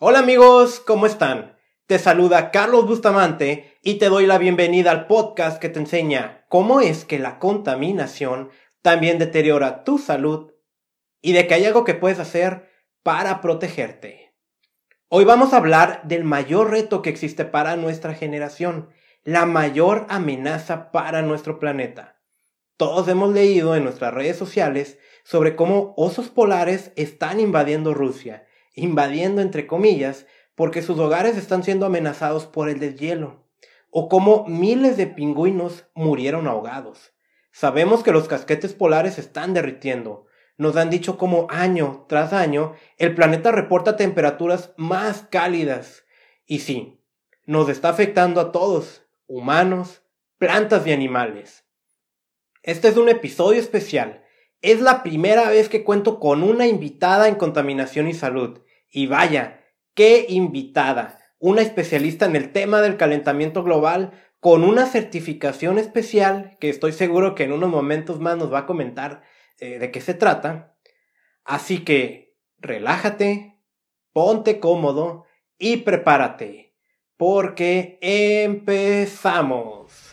Hola amigos, ¿cómo están? Te saluda Carlos Bustamante y te doy la bienvenida al podcast que te enseña cómo es que la contaminación también deteriora tu salud y de que hay algo que puedes hacer para protegerte. Hoy vamos a hablar del mayor reto que existe para nuestra generación, la mayor amenaza para nuestro planeta. Todos hemos leído en nuestras redes sociales sobre cómo osos polares están invadiendo Rusia, invadiendo entre comillas, porque sus hogares están siendo amenazados por el deshielo, o cómo miles de pingüinos murieron ahogados. Sabemos que los casquetes polares están derritiendo. Nos han dicho como año tras año el planeta reporta temperaturas más cálidas. Y sí, nos está afectando a todos, humanos, plantas y animales. Este es un episodio especial. Es la primera vez que cuento con una invitada en contaminación y salud. Y vaya, qué invitada. Una especialista en el tema del calentamiento global con una certificación especial que estoy seguro que en unos momentos más nos va a comentar eh, de qué se trata. Así que relájate, ponte cómodo y prepárate, porque empezamos.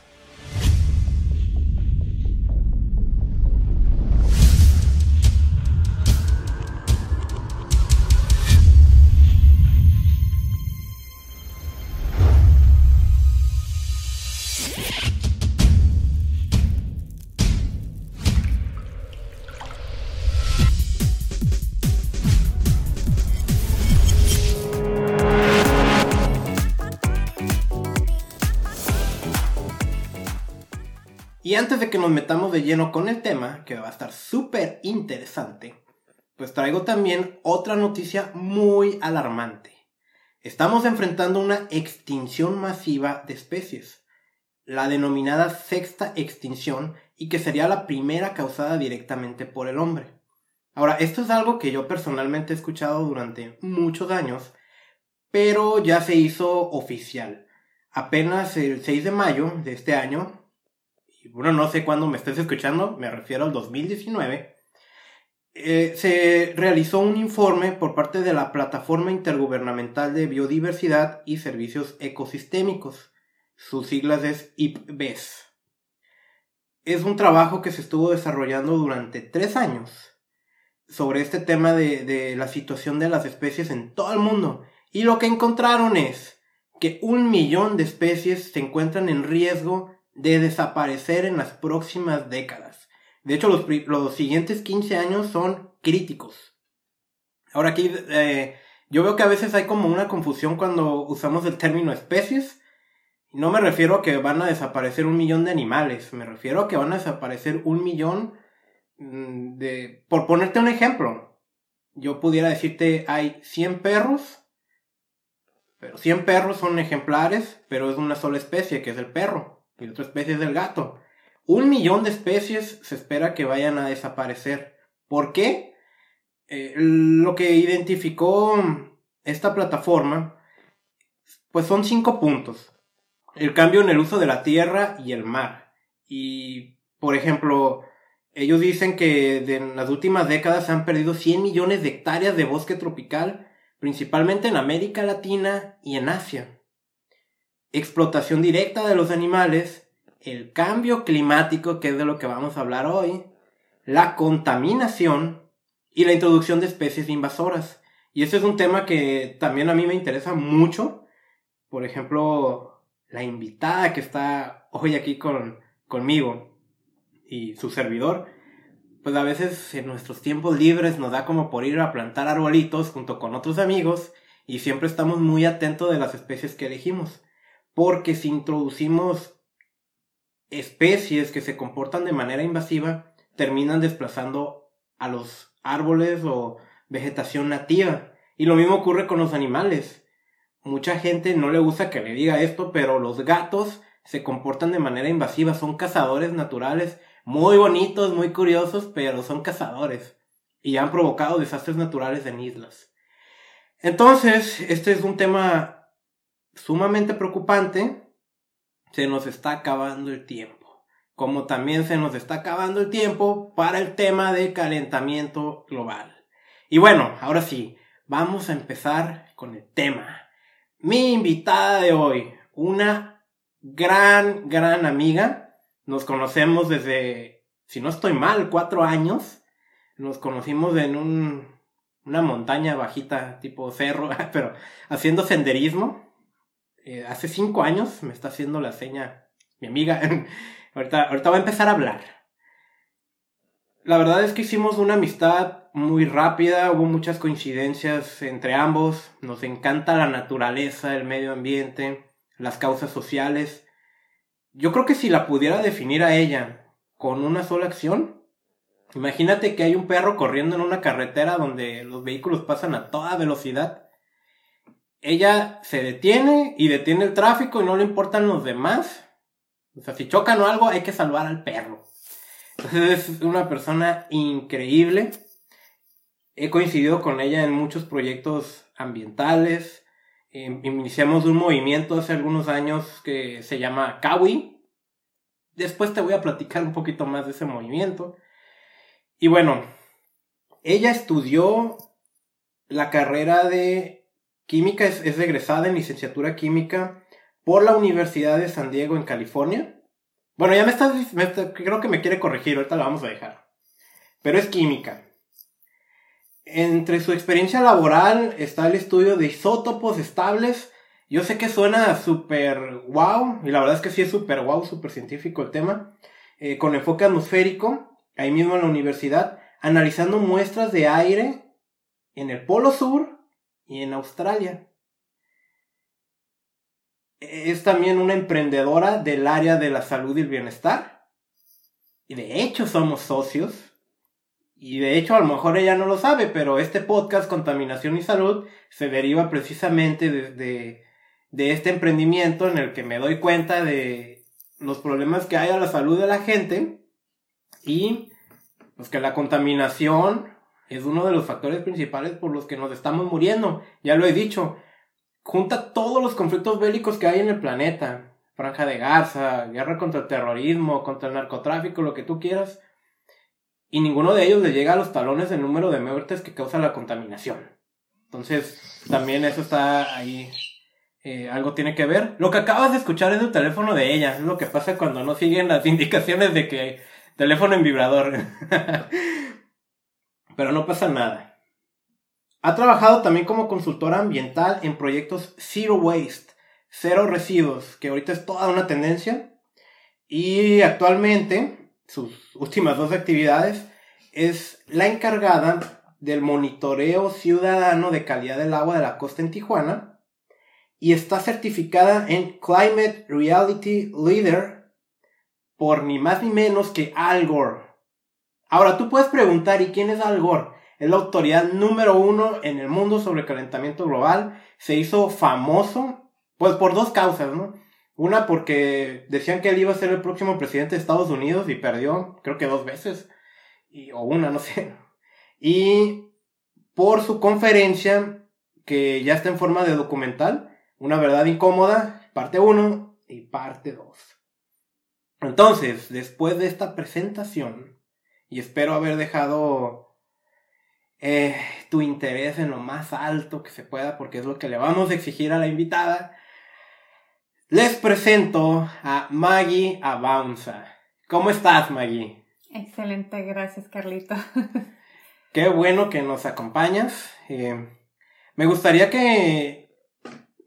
Y antes de que nos metamos de lleno con el tema, que va a estar súper interesante, pues traigo también otra noticia muy alarmante. Estamos enfrentando una extinción masiva de especies, la denominada sexta extinción y que sería la primera causada directamente por el hombre. Ahora, esto es algo que yo personalmente he escuchado durante muchos años, pero ya se hizo oficial. Apenas el 6 de mayo de este año, bueno, no sé cuándo me estés escuchando, me refiero al 2019, eh, se realizó un informe por parte de la Plataforma Intergubernamental de Biodiversidad y Servicios Ecosistémicos. Sus siglas es IPBES. Es un trabajo que se estuvo desarrollando durante tres años sobre este tema de, de la situación de las especies en todo el mundo. Y lo que encontraron es que un millón de especies se encuentran en riesgo de desaparecer en las próximas décadas. De hecho, los, los siguientes 15 años son críticos. Ahora aquí, eh, yo veo que a veces hay como una confusión cuando usamos el término especies. No me refiero a que van a desaparecer un millón de animales, me refiero a que van a desaparecer un millón mm, de... Por ponerte un ejemplo, yo pudiera decirte hay 100 perros, pero 100 perros son ejemplares, pero es una sola especie, que es el perro y otra especie es el gato. Un millón de especies se espera que vayan a desaparecer. ¿Por qué? Eh, lo que identificó esta plataforma, pues son cinco puntos. El cambio en el uso de la tierra y el mar. Y, por ejemplo, ellos dicen que en las últimas décadas se han perdido 100 millones de hectáreas de bosque tropical, principalmente en América Latina y en Asia explotación directa de los animales, el cambio climático, que es de lo que vamos a hablar hoy, la contaminación y la introducción de especies invasoras. Y ese es un tema que también a mí me interesa mucho. Por ejemplo, la invitada que está hoy aquí con, conmigo y su servidor, pues a veces en nuestros tiempos libres nos da como por ir a plantar arbolitos junto con otros amigos y siempre estamos muy atentos de las especies que elegimos porque si introducimos especies que se comportan de manera invasiva, terminan desplazando a los árboles o vegetación nativa. Y lo mismo ocurre con los animales. Mucha gente no le gusta que le diga esto, pero los gatos se comportan de manera invasiva, son cazadores naturales, muy bonitos, muy curiosos, pero son cazadores. Y han provocado desastres naturales en islas. Entonces, este es un tema sumamente preocupante, se nos está acabando el tiempo. Como también se nos está acabando el tiempo para el tema de calentamiento global. Y bueno, ahora sí, vamos a empezar con el tema. Mi invitada de hoy, una gran, gran amiga. Nos conocemos desde, si no estoy mal, cuatro años. Nos conocimos en un, una montaña bajita, tipo cerro, pero haciendo senderismo. Eh, hace cinco años me está haciendo la seña mi amiga. ahorita, ahorita va a empezar a hablar. La verdad es que hicimos una amistad muy rápida, hubo muchas coincidencias entre ambos, nos encanta la naturaleza, el medio ambiente, las causas sociales. Yo creo que si la pudiera definir a ella con una sola acción, imagínate que hay un perro corriendo en una carretera donde los vehículos pasan a toda velocidad. Ella se detiene y detiene el tráfico y no le importan los demás. O sea, si chocan o algo, hay que salvar al perro. Entonces es una persona increíble he coincidido con ella en muchos proyectos ambientales. Em, iniciamos un movimiento hace algunos años que se llama Kawi. Después te voy a platicar un poquito más de ese movimiento. Y bueno, ella estudió la carrera de química, es, egresada en licenciatura química por la Universidad de San Diego en California. Bueno, ya me estás, creo que me quiere corregir, ahorita la vamos a dejar. Pero es química. Entre su experiencia laboral está el estudio de isótopos estables. Yo sé que suena súper wow, y la verdad es que sí es súper wow, súper científico el tema, eh, con enfoque atmosférico, ahí mismo en la universidad, analizando muestras de aire en el Polo Sur y en Australia. Es también una emprendedora del área de la salud y el bienestar. Y de hecho somos socios y de hecho, a lo mejor ella no lo sabe, pero este podcast, Contaminación y Salud, se deriva precisamente de, de, este emprendimiento en el que me doy cuenta de los problemas que hay a la salud de la gente y pues que la contaminación es uno de los factores principales por los que nos estamos muriendo. Ya lo he dicho, junta todos los conflictos bélicos que hay en el planeta. Franja de Gaza, guerra contra el terrorismo, contra el narcotráfico, lo que tú quieras y ninguno de ellos le llega a los talones el número de muertes que causa la contaminación. Entonces, también eso está ahí. Eh, algo tiene que ver. Lo que acabas de escuchar es el teléfono de ella. Es lo que pasa cuando no siguen las indicaciones de que teléfono en vibrador. Pero no pasa nada. Ha trabajado también como consultora ambiental en proyectos Zero Waste, cero residuos, que ahorita es toda una tendencia. Y actualmente sus últimas dos actividades, es la encargada del monitoreo ciudadano de calidad del agua de la costa en Tijuana y está certificada en Climate Reality Leader por ni más ni menos que Al Gore. Ahora tú puedes preguntar, ¿y quién es Al Gore? Es la autoridad número uno en el mundo sobre el calentamiento global. Se hizo famoso, pues por dos causas, ¿no? Una porque decían que él iba a ser el próximo presidente de Estados Unidos y perdió, creo que dos veces. Y, o una, no sé. Y por su conferencia, que ya está en forma de documental, Una verdad incómoda, parte 1 y parte 2. Entonces, después de esta presentación, y espero haber dejado eh, tu interés en lo más alto que se pueda, porque es lo que le vamos a exigir a la invitada, les presento a Maggie Avanza. ¿Cómo estás, Maggie? Excelente, gracias, Carlito. Qué bueno que nos acompañas. Eh, me gustaría que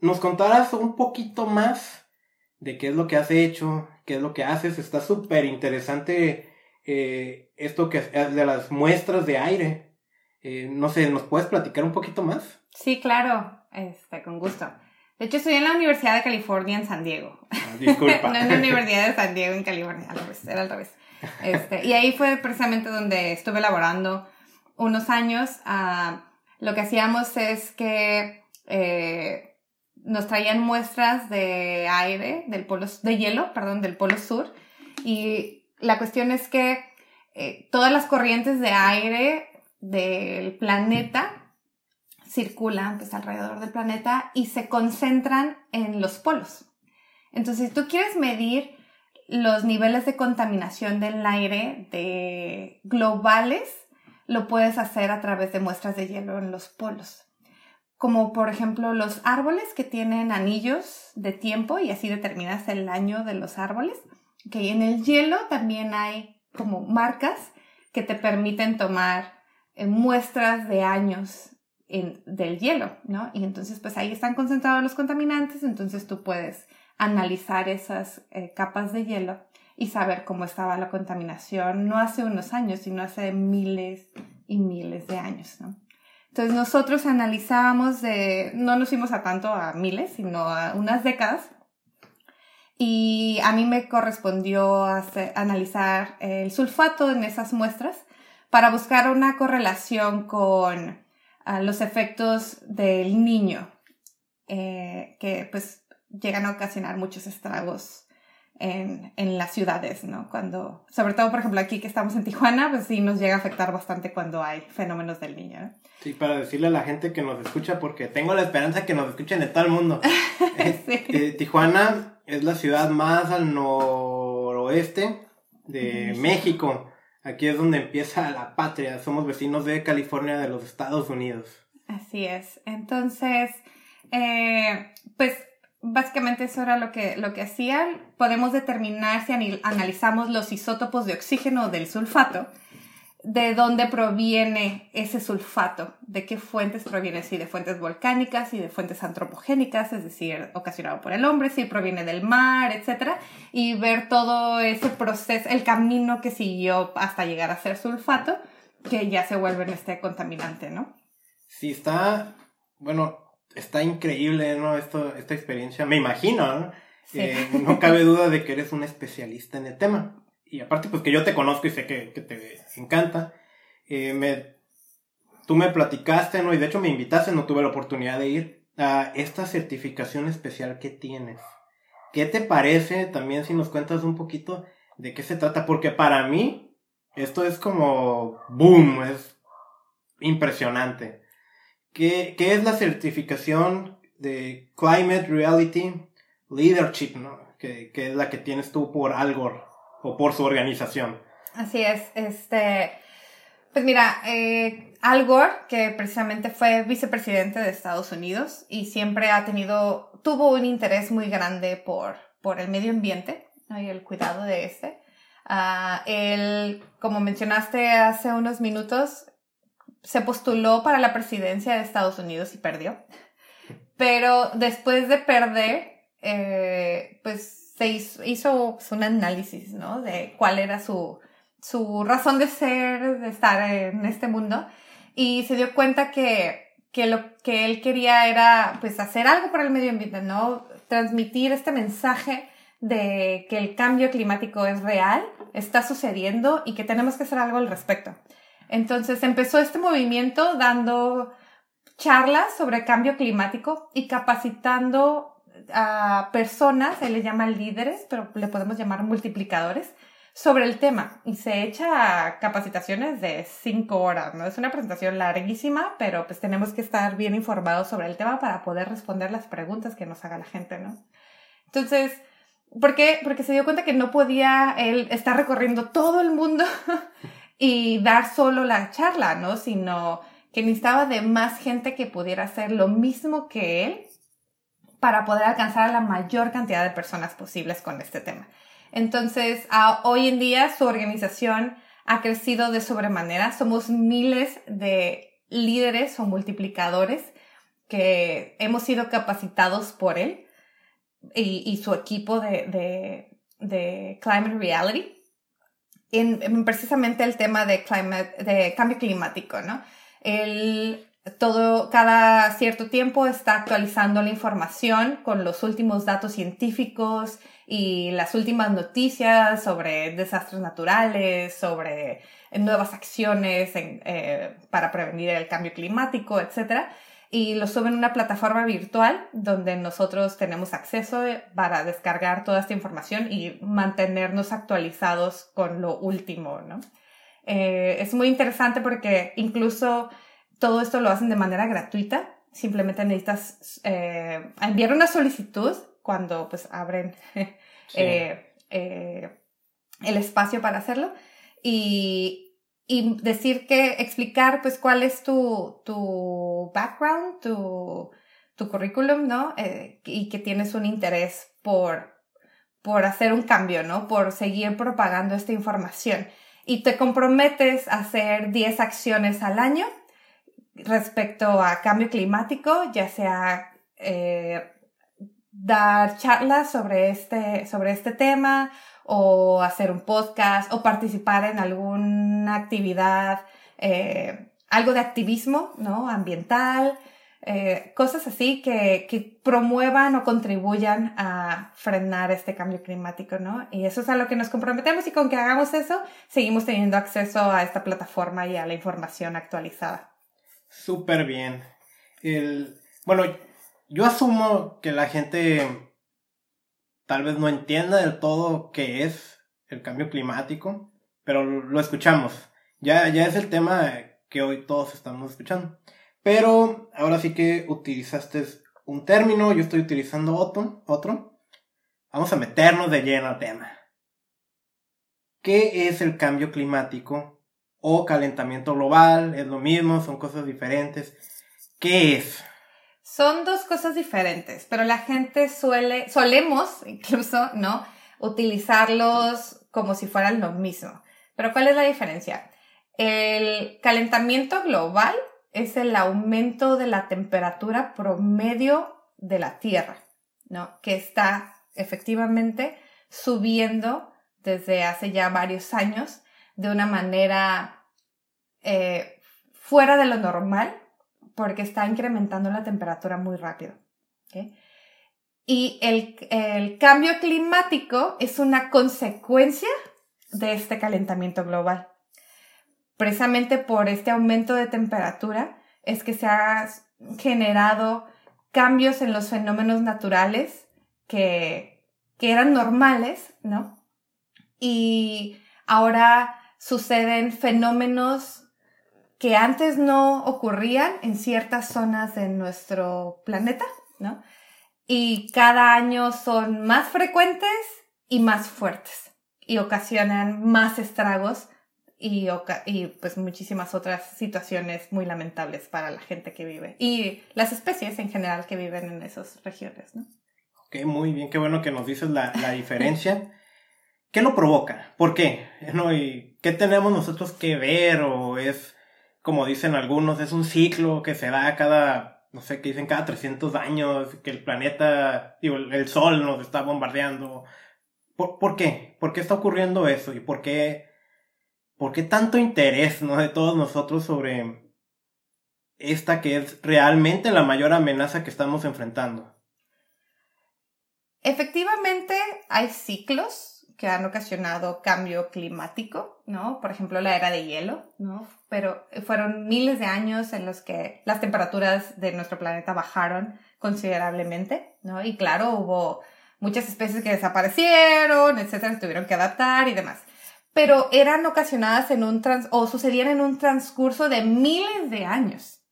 nos contaras un poquito más de qué es lo que has hecho, qué es lo que haces. Está súper interesante eh, esto que es de las muestras de aire. Eh, no sé, ¿nos puedes platicar un poquito más? Sí, claro, este, con gusto. De hecho, estudié en la Universidad de California en San Diego. Ah, disculpa. no en la Universidad de San Diego en California, al revés, era al revés. Este, y ahí fue precisamente donde estuve laborando unos años. Uh, lo que hacíamos es que eh, nos traían muestras de aire, del polo, de hielo, perdón, del polo sur. Y la cuestión es que eh, todas las corrientes de aire del planeta circulan pues, alrededor del planeta y se concentran en los polos. Entonces, si tú quieres medir los niveles de contaminación del aire de globales, lo puedes hacer a través de muestras de hielo en los polos. como por ejemplo los árboles que tienen anillos de tiempo y así determinas el año de los árboles. Que en el hielo también hay como marcas que te permiten tomar eh, muestras de años del hielo, ¿no? Y entonces pues ahí están concentrados los contaminantes, entonces tú puedes analizar esas eh, capas de hielo y saber cómo estaba la contaminación, no hace unos años, sino hace miles y miles de años, ¿no? Entonces nosotros analizábamos de, no nos fuimos a tanto a miles, sino a unas décadas. Y a mí me correspondió analizar el sulfato en esas muestras para buscar una correlación con ah, los efectos del niño, eh, que pues llegan a ocasionar muchos estragos en, en, las ciudades, ¿no? Cuando, sobre todo, por ejemplo, aquí que estamos en Tijuana, pues sí nos llega a afectar bastante cuando hay fenómenos del niño, ¿no? Sí, para decirle a la gente que nos escucha, porque tengo la esperanza que nos escuchen de todo el mundo. Eh, sí. Eh, Tijuana es la ciudad más al noroeste de México. Aquí es donde empieza la patria. Somos vecinos de California de los Estados Unidos. Así es. Entonces, eh, pues básicamente eso era lo que, lo que hacían. Podemos determinar si analizamos los isótopos de oxígeno o del sulfato de dónde proviene ese sulfato, de qué fuentes proviene, si de fuentes volcánicas, y de fuentes antropogénicas, es decir, ocasionado por el hombre, si proviene del mar, etc. Y ver todo ese proceso, el camino que siguió hasta llegar a ser sulfato, que ya se vuelve en este contaminante, ¿no? Sí, está, bueno, está increíble, ¿no? Esto, esta experiencia, me imagino, ¿no? Eh, no cabe duda de que eres un especialista en el tema y aparte pues que yo te conozco y sé que, que te encanta, eh, me, tú me platicaste, ¿no? Y de hecho me invitaste, no tuve la oportunidad de ir a esta certificación especial que tienes. ¿Qué te parece también si nos cuentas un poquito de qué se trata? Porque para mí esto es como boom, es impresionante. ¿Qué, qué es la certificación de Climate Reality Leadership, ¿no? Que, que es la que tienes tú por Algor? O por su organización. Así es, este, pues mira, eh, Al Gore, que precisamente fue vicepresidente de Estados Unidos y siempre ha tenido, tuvo un interés muy grande por, por el medio ambiente y el cuidado de este. Uh, él, como mencionaste hace unos minutos, se postuló para la presidencia de Estados Unidos y perdió. Pero después de perder, eh, pues se hizo, pues, un análisis, ¿no? De cuál era su, su razón de ser, de estar en este mundo. Y se dio cuenta que, que lo que él quería era, pues, hacer algo por el medio ambiente, ¿no? Transmitir este mensaje de que el cambio climático es real, está sucediendo y que tenemos que hacer algo al respecto. Entonces empezó este movimiento dando charlas sobre cambio climático y capacitando a personas, se le llama líderes, pero le podemos llamar multiplicadores, sobre el tema y se echa capacitaciones de cinco horas, ¿no? Es una presentación larguísima, pero pues tenemos que estar bien informados sobre el tema para poder responder las preguntas que nos haga la gente, ¿no? Entonces, ¿por qué? Porque se dio cuenta que no podía él estar recorriendo todo el mundo y dar solo la charla, ¿no? Sino que necesitaba de más gente que pudiera hacer lo mismo que él para poder alcanzar a la mayor cantidad de personas posibles con este tema. Entonces, hoy en día su organización ha crecido de sobremanera. Somos miles de líderes o multiplicadores que hemos sido capacitados por él y, su equipo de, de, Climate Reality en, precisamente el tema de, climate, de cambio climático, ¿no? Todo, cada cierto tiempo está actualizando la información con los últimos datos científicos y las últimas noticias sobre desastres naturales, sobre nuevas acciones eh, para prevenir el cambio climático, etc. Y lo suben a una plataforma virtual donde nosotros tenemos acceso para descargar toda esta información y mantenernos actualizados con lo último, ¿no? Eh, es muy interesante porque incluso todo esto lo hacen de manera gratuita. Simplemente necesitas eh, enviar una solicitud cuando pues abren eh, eh, el espacio para hacerlo. Y, y decir que, explicar pues cuál es tu, tu background, tu, tu currículum, ¿no? Eh, y que tienes un interés por, por hacer un cambio, ¿no? Por seguir propagando esta información. Y te comprometes a hacer 10 acciones al año respecto a cambio climático, ya sea eh, dar charlas sobre este, sobre este tema o hacer un podcast o participar en alguna actividad, eh, algo de activismo, ¿no? Ambiental, eh, cosas así que, que, promuevan o contribuyan a frenar este cambio climático, ¿no? Y eso es a lo que nos comprometemos y con que hagamos eso, seguimos teniendo acceso a esta plataforma y a la información actualizada. Súper bien. El, bueno, yo asumo que la gente tal vez no entienda del todo qué es el cambio climático, pero lo escuchamos. Ya, ya es el tema que hoy todos estamos escuchando. Pero ahora sí que utilizaste un término, yo estoy utilizando otro, otro. Vamos a meternos de lleno al tema. ¿Qué es el cambio climático o calentamiento global? ¿Es lo mismo? ¿Son cosas diferentes? ¿Qué es? Son dos cosas diferentes, pero la gente suele, solemos incluso, ¿no? Utilizarlos como si fueran lo mismo. Pero ¿cuál es la diferencia? El calentamiento global es el aumento de la temperatura promedio de la Tierra, ¿no? Que está efectivamente subiendo desde hace ya varios años de una manera eh, fuera de lo normal, porque está incrementando la temperatura muy rápido. Y el, el cambio climático es una consecuencia de este calentamiento global precisamente por este aumento de temperatura es que se han generado cambios en los fenómenos naturales que, que eran normales, ¿no? Y ahora suceden fenómenos que antes no ocurrían en ciertas zonas de nuestro planeta, ¿no? Y cada año son más frecuentes y más fuertes y ocasionan más estragos y, y pues muchísimas otras situaciones muy lamentables para la gente que vive y las especies en general que viven en esas regiones, ¿no? Ok, muy bien, qué bueno que nos dices la, la diferencia. ¿Qué lo provoca? ¿Por qué? ¿No? ¿Y qué tenemos nosotros que ver? ¿O es, como dicen algunos, es un ciclo que se da cada, no sé, que dicen cada 300 años, que el planeta, digo, el sol nos está bombardeando? ¿Por, ¿Por qué? ¿Por qué está ocurriendo eso? ¿Y por qué ¿por qué tanto interés ¿no? de todos nosotros sobre esta que es realmente la mayor amenaza que estamos enfrentando? Efectivamente, hay ciclos que han ocasionado cambio climático, ¿no? Por ejemplo, la era de hielo, ¿no? Pero fueron miles de años en los que las temperaturas de nuestro planeta bajaron considerablemente, ¿no? Y claro, hubo muchas especies que desaparecieron, etcétera, tuvieron que adaptar y demás pero eran ocasionadas en un trans o sucedían en un transcurso de miles de años.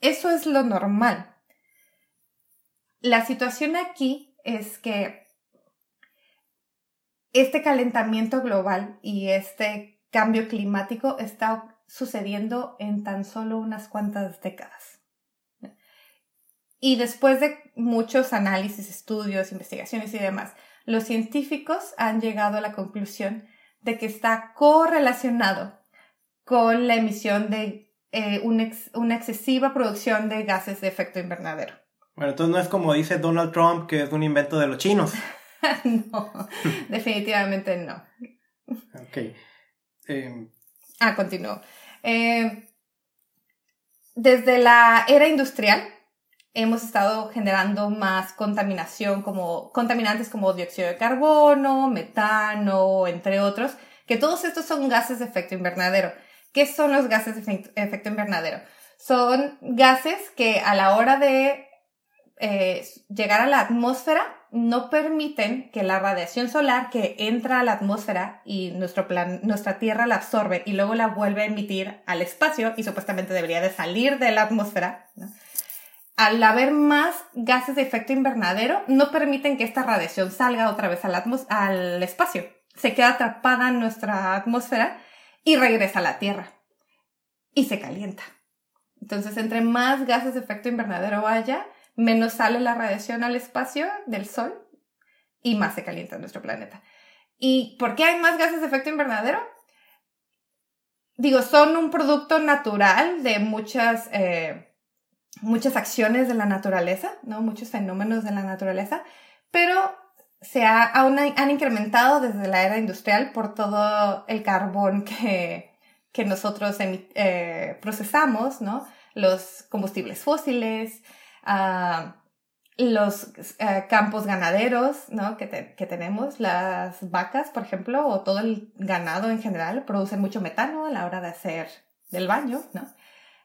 Eso es lo normal. La situación aquí es que este calentamiento global y este cambio climático está sucediendo en tan solo unas cuantas décadas. Y después de muchos análisis, estudios, investigaciones y demás, los científicos han llegado a la conclusión de que está correlacionado con la emisión de eh, una excesiva producción de gases de efecto invernadero. Bueno, entonces no es como dice Donald Trump, que es un invento de los chinos. no, definitivamente no. Ok. Em, ah, continúo. Eh, desde la era industrial, hemos estado generando más contaminación como contaminantes como dióxido de carbono, metano, entre otros, que todos estos son gases de efecto invernadero. ¿Qué son los gases de efecto invernadero? Son gases que a la hora de eh, llegar a la atmósfera no permiten que la radiación solar que entra a la atmósfera y nuestro plan, nuestra Tierra la absorbe y luego la vuelve a emitir al espacio y supuestamente debería de salir de la atmósfera, ¿no? al haber más gases de efecto invernadero, no permiten que esta radiación salga otra vez al, al espacio. Se queda atrapada en nuestra atmósfera y regresa a la Tierra y se calienta. Entonces, entre más gases de efecto invernadero haya, menos sale la radiación al espacio del Sol y más se calienta nuestro planeta. ¿Y por qué hay más gases de efecto invernadero? Digo, son un producto natural de muchas, eh, muchas acciones de la naturaleza, ¿no? Muchos fenómenos de la naturaleza, pero se ha, aún han incrementado desde la era industrial por todo el carbón que, que nosotros eh, procesamos, ¿no? Los combustibles fósiles, uh, los uh, campos ganaderos, ¿no? Que, que, tenemos, las vacas, por ejemplo, o todo el ganado en general, producen mucho metano a la hora de hacer del baño, ¿no?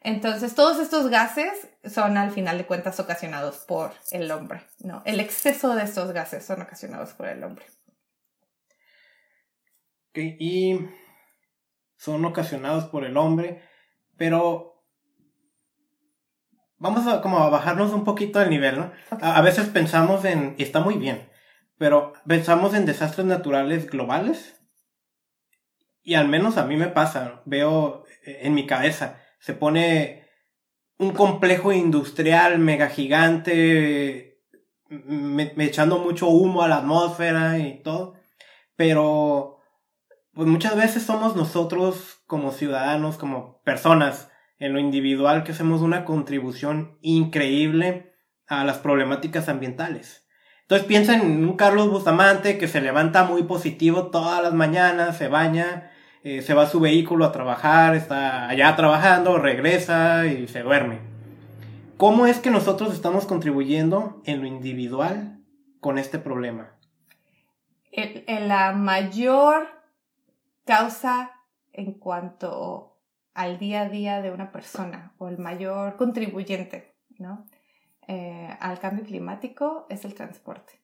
Entonces, todos estos gases son al final de cuentas ocasionados por el hombre, ¿no? El exceso de estos gases son ocasionados por el hombre. Okay, y son ocasionados por el hombre, pero vamos a como a bajarnos un poquito el nivel, ¿no? A, veces pensamos en, y está muy bien, pero pensamos en desastres naturales globales, y al menos a mí me pasa, veo en mi cabeza, se pone un complejo industrial mega gigante, me, me echando mucho humo a la atmósfera y todo, pero pues muchas veces somos nosotros como ciudadanos, como personas, en lo individual que hacemos una contribución increíble a las problemáticas ambientales. Entonces piensa en un Carlos Bustamante que se levanta muy positivo todas las mañanas, se baña, eh, se va a su vehículo a trabajar, está allá trabajando, regresa y se duerme. ¿Cómo es que nosotros estamos contribuyendo en lo individual con este problema? La mayor causa en cuanto al día a día de una persona o el mayor contribuyente ¿no? Eh, al cambio climático es el transporte.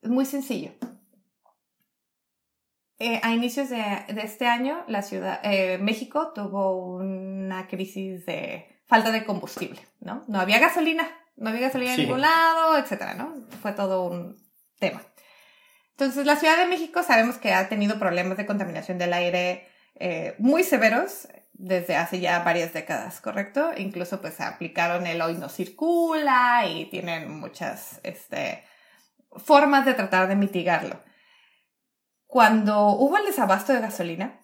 Es muy sencillo. Eh, a inicios de, de, este año, la ciudad, eh, México tuvo una crisis de falta de combustible, ¿no? No había gasolina, no había gasolina sí. en ningún lado, etcétera, ¿no? Fue todo un tema. Entonces, la Ciudad de México sabemos que ha tenido problemas de contaminación del aire eh, muy severos desde hace ya varias décadas, ¿correcto? Incluso pues aplicaron el hoy no circula y tienen muchas este, formas de tratar de mitigarlo cuando hubo el desabasto de gasolina,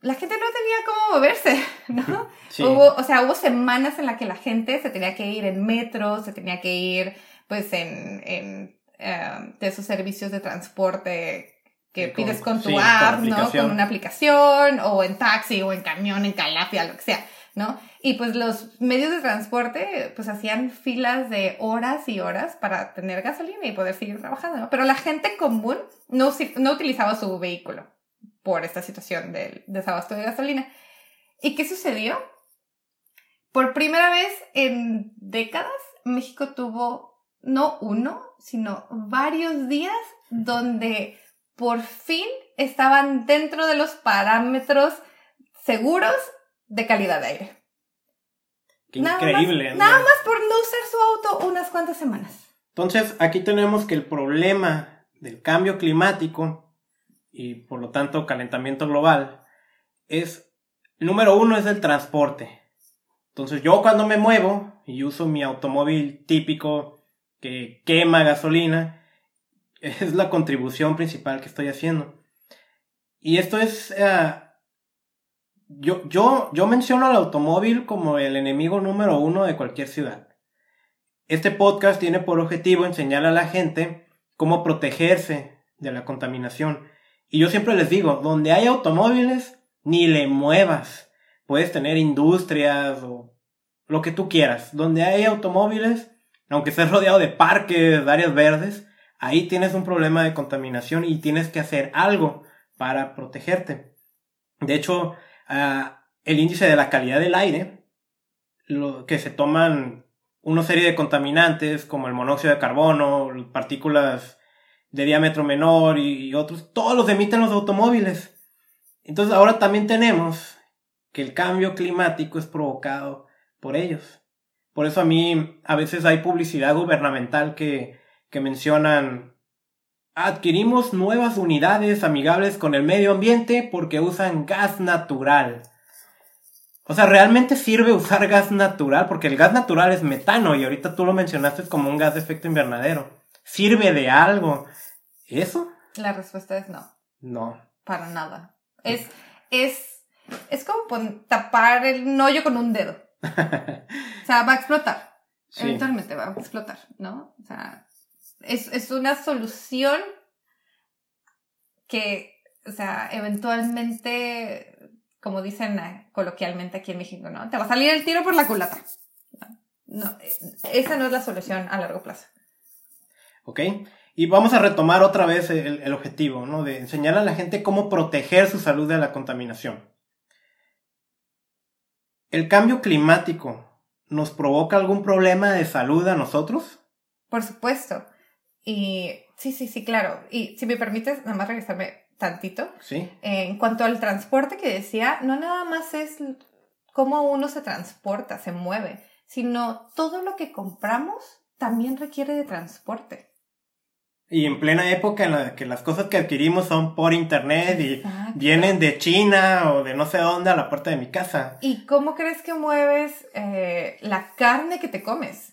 la gente no tenía cómo moverse, ¿no? Sí. Hubo, o sea, hubo semanas en las que la gente se tenía que ir en metro, se tenía que ir, pues, en, en uh, de esos servicios de transporte que con, pides con tu sí, app, ¿no? Con una aplicación, o en taxi, o en camión, en calafia, lo que sea, ¿no? Y pues los medios de transporte, pues hacían filas de horas y horas para tener gasolina y poder seguir trabajando, ¿no? Pero la gente común no, no utilizaba su vehículo por esta situación del desabasto de gasolina. ¿Y qué sucedió? Por primera vez en décadas, México tuvo no uno, sino varios días donde por fin estaban dentro de los parámetros seguros de calidad de aire. Qué increíble. Más, nada más por no usar su auto unas cuantas semanas. Entonces, aquí tenemos que el problema del cambio climático y por lo tanto calentamiento global es, número uno es el transporte. Entonces, yo cuando me muevo y uso mi automóvil típico que quema gasolina, es la contribución principal que estoy haciendo. Y esto es... Uh, yo, yo, yo menciono al automóvil como el enemigo número uno de cualquier ciudad. Este podcast tiene por objetivo enseñar a la gente cómo protegerse de la contaminación. Y yo siempre les digo, donde hay automóviles, ni le muevas. Puedes tener industrias o lo que tú quieras. Donde hay automóviles, aunque estés rodeado de parques, de áreas verdes, ahí tienes un problema de contaminación y tienes que hacer algo para protegerte. De hecho, uh, el índice de la calidad del aire, lo que se toman una serie de contaminantes como el monóxido de carbono, partículas de diámetro menor y, y otros, todos los emiten los automóviles. Entonces ahora también tenemos que el cambio climático es provocado por ellos. Por eso a mí a veces hay publicidad gubernamental que, que mencionan adquirimos nuevas unidades amigables con el medio ambiente porque usan gas natural. O sea, ¿realmente sirve usar gas natural? Porque el gas natural es metano y ahorita tú lo mencionaste como un gas de efecto invernadero. ¿Sirve de algo? ¿Eso? La respuesta es no. No. Para nada. Es, es, es como tapar el hoyo con un dedo. o sea, va a explotar. Eventualmente va a explotar, ¿no? O sea, es, es una solución que, o sea, eventualmente como dicen eh, coloquialmente aquí en México, ¿no? Te va a salir el tiro por la culata. No, esa no es la solución a largo plazo. Ok, y vamos a retomar otra vez el, objetivo, ¿no? De enseñar a la gente cómo proteger su salud de la contaminación. ¿El cambio climático nos provoca algún problema de salud a nosotros? Por supuesto. Y sí, sí, sí, claro. Y si me permites, nada más regresarme tantito. Sí. en cuanto al transporte que decía, no nada más es cómo uno se transporta, se mueve, sino todo lo que compramos también requiere de transporte. Y en plena época en la que las cosas que adquirimos son por internet y vienen de China o de no sé dónde a la puerta de mi casa. ¿Y cómo crees que mueves eh, la carne que te comes?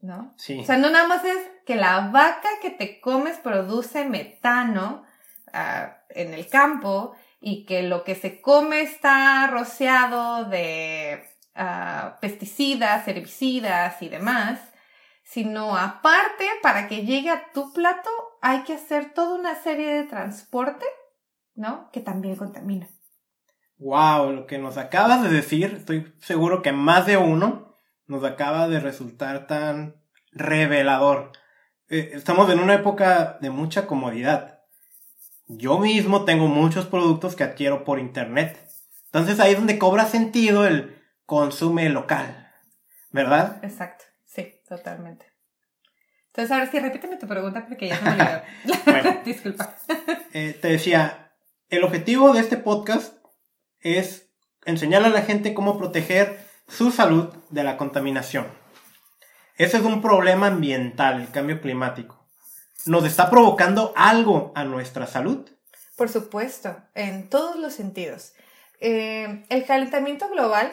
¿No? Sí. O sea, no nada más es que la vaca que te comes produce metano, en el campo y que lo que se come está rociado de pesticidas, herbicidas y demás, sino aparte, para que llegue a tu plato, hay que hacer toda una serie de transporte, ¿no? Que también contamina. Wow, lo que nos acabas de decir, estoy seguro que más de uno nos acaba de resultar tan revelador. Eh, estamos en una época de mucha comodidad yo mismo tengo muchos productos que adquiero por internet. Entonces ahí es donde cobra sentido el consume local, ¿verdad? Exacto, sí, totalmente. Entonces ahora sí, repíteme tu pregunta porque ya no me bueno, Disculpa. Eh, te decía, el objetivo de este podcast es enseñarle a la gente cómo proteger su salud de la contaminación. Ese es un problema ambiental, el cambio climático nos está provocando algo a nuestra salud. Por supuesto, en todos los sentidos. Eh, el calentamiento global,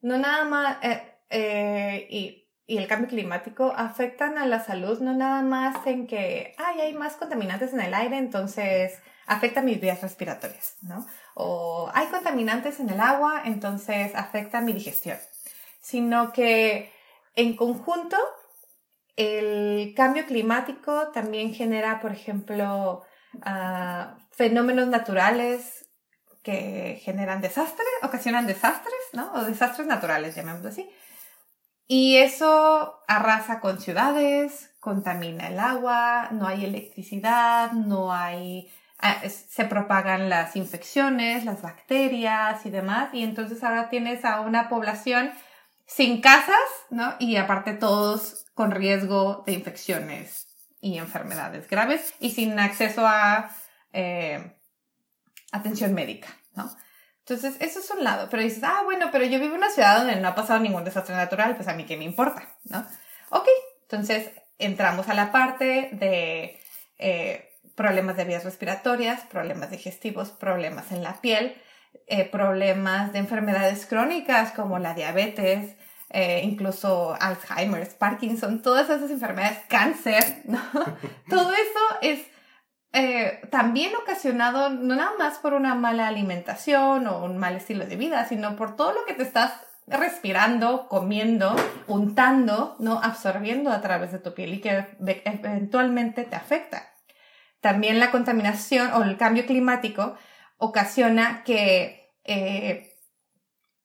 no nada más, eh, eh, y, el cambio climático afectan a la salud, no nada más en que Ay, hay más contaminantes en el aire, entonces afecta mis vías respiratorias, ¿no? O hay contaminantes en el agua, entonces afecta mi digestión, sino que en conjunto el cambio climático también genera, por ejemplo, ah, fenómenos naturales que generan desastres, ocasionan desastres, ¿no? O desastres naturales, llamémoslo así. Y eso arrasa con ciudades, contamina el agua, no hay electricidad, no hay, ah, se propagan las infecciones, las bacterias y demás. Y entonces ahora tienes a una población sin casas, ¿no? Y aparte todos con riesgo de infecciones y enfermedades graves y sin acceso a eh, atención médica, ¿no? Entonces, eso es un lado, pero dices, ah, bueno, pero yo vivo en una ciudad donde no ha pasado ningún desastre natural, pues a mí qué me importa, ¿no? Ok, entonces entramos a la parte de eh, problemas de vías respiratorias, problemas digestivos, problemas en la piel, eh, problemas de enfermedades crónicas como la diabetes, eh, incluso Alzheimer's, Parkinson, todas esas enfermedades, cáncer, ¿no? Todo eso es eh, también ocasionado no nada más por una mala alimentación o un mal estilo de vida, sino por todo lo que te estás respirando, comiendo, untando, ¿no? Absorbiendo a través de tu piel y que eventualmente te afecta. También la contaminación o el cambio climático ocasiona que eh,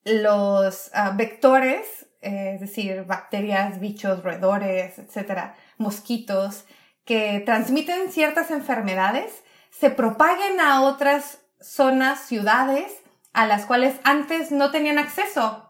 los ah, vectores, es decir, bacterias, bichos, roedores, etcétera, mosquitos, que transmiten ciertas enfermedades, se propaguen a otras zonas, ciudades, a las cuales antes no tenían acceso.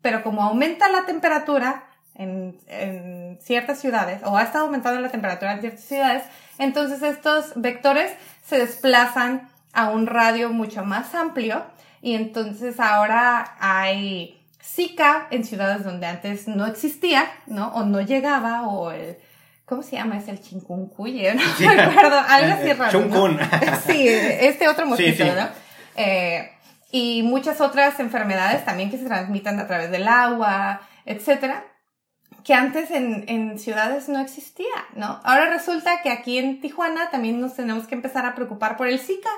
Pero como aumenta la temperatura en, en ciertas ciudades, o ha estado aumentando la temperatura en ciertas ciudades, entonces estos vectores se desplazan a un radio mucho más amplio y entonces ahora hay Zika en ciudades donde antes no existía, ¿no? O no llegaba, o el ¿Cómo se llama? Es el chincuncuye, no me acuerdo, algo así raro. Chuncun. Sí, este otro mosquito, ¿no? Eh, y muchas otras enfermedades también que se transmiten a través del agua, etcétera, que antes en, en ciudades no existía, ¿no? Ahora resulta que aquí en Tijuana también nos tenemos que empezar a preocupar por el Zika,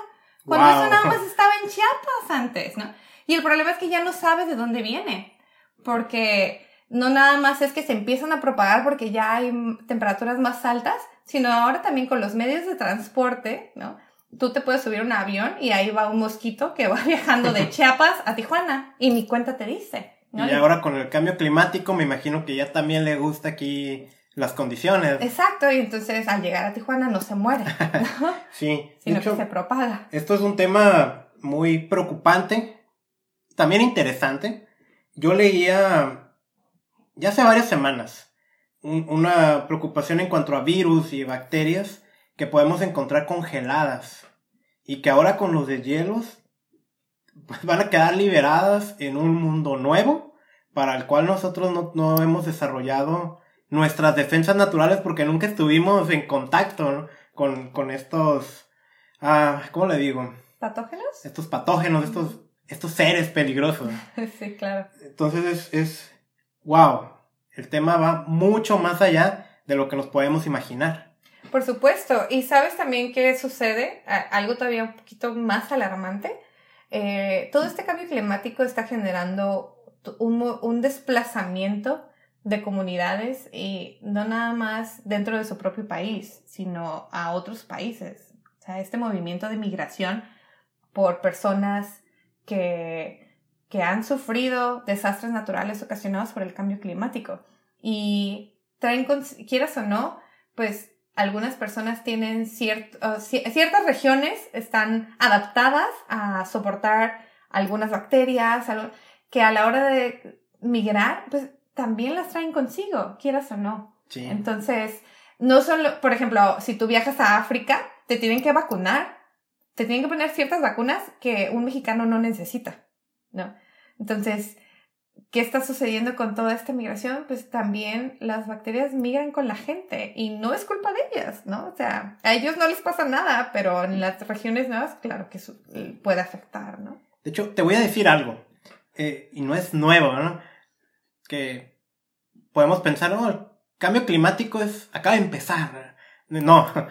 cuando eso nada más estaba en Chiapas antes, ¿no? Y el problema es que ya no sabes de dónde viene, porque no nada más es que se empiezan a propagar porque ya hay temperaturas más altas, sino ahora también con los medios de transporte, ¿no? Tú te puedes subir a un avión y ahí va un mosquito que va viajando de Chiapas a Tijuana y mi cuenta te dice. ¿no? Y ahora con el cambio climático me imagino que ya también le gusta aquí las condiciones. Exacto, y entonces al llegar a Tijuana no se muere, ¿no? sí. Sino que se propaga. Esto es un tema muy preocupante, también interesante. Yo leía ya hace varias semanas, una preocupación en cuanto a virus y bacterias que podemos encontrar congeladas y que ahora con los deshielos pues, van a quedar liberadas en un mundo nuevo para el cual nosotros no, hemos desarrollado nuestras defensas naturales porque nunca estuvimos en contacto con, con, estos, ah, ¿cómo le digo? ¿Patógenos? Estos patógenos, estos, estos seres peligrosos. sí, claro. Entonces es, es wow, el tema va mucho más allá de lo que nos podemos imaginar. Por supuesto, y sabes también qué sucede, algo todavía un poquito más alarmante. Eh, todo este cambio climático está generando un, un, desplazamiento de comunidades y no nada más dentro de su propio país, sino a otros países. O sea, este movimiento de migración por personas que que han sufrido desastres naturales ocasionados por el cambio climático. Y traen, quieras o no, pues algunas personas tienen ciertas regiones están adaptadas a soportar algunas bacterias que a la hora de migrar, pues también las traen consigo, quieras o no. Entonces, no solo, por ejemplo, si tú viajas a África, te tienen que vacunar, te tienen que poner ciertas vacunas que un mexicano no necesita. ¿no? Entonces, ¿qué está sucediendo con toda esta migración? Pues también las bacterias migran con la gente y no es culpa de ellas, ¿no? O sea, a ellos no les pasa nada, pero en las regiones nuevas, claro que eso puede afectar, ¿no? De hecho, te voy a decir algo, eh, y no es nuevo, ¿no? Que podemos pensar, no, el cambio climático es, acaba de empezar. No.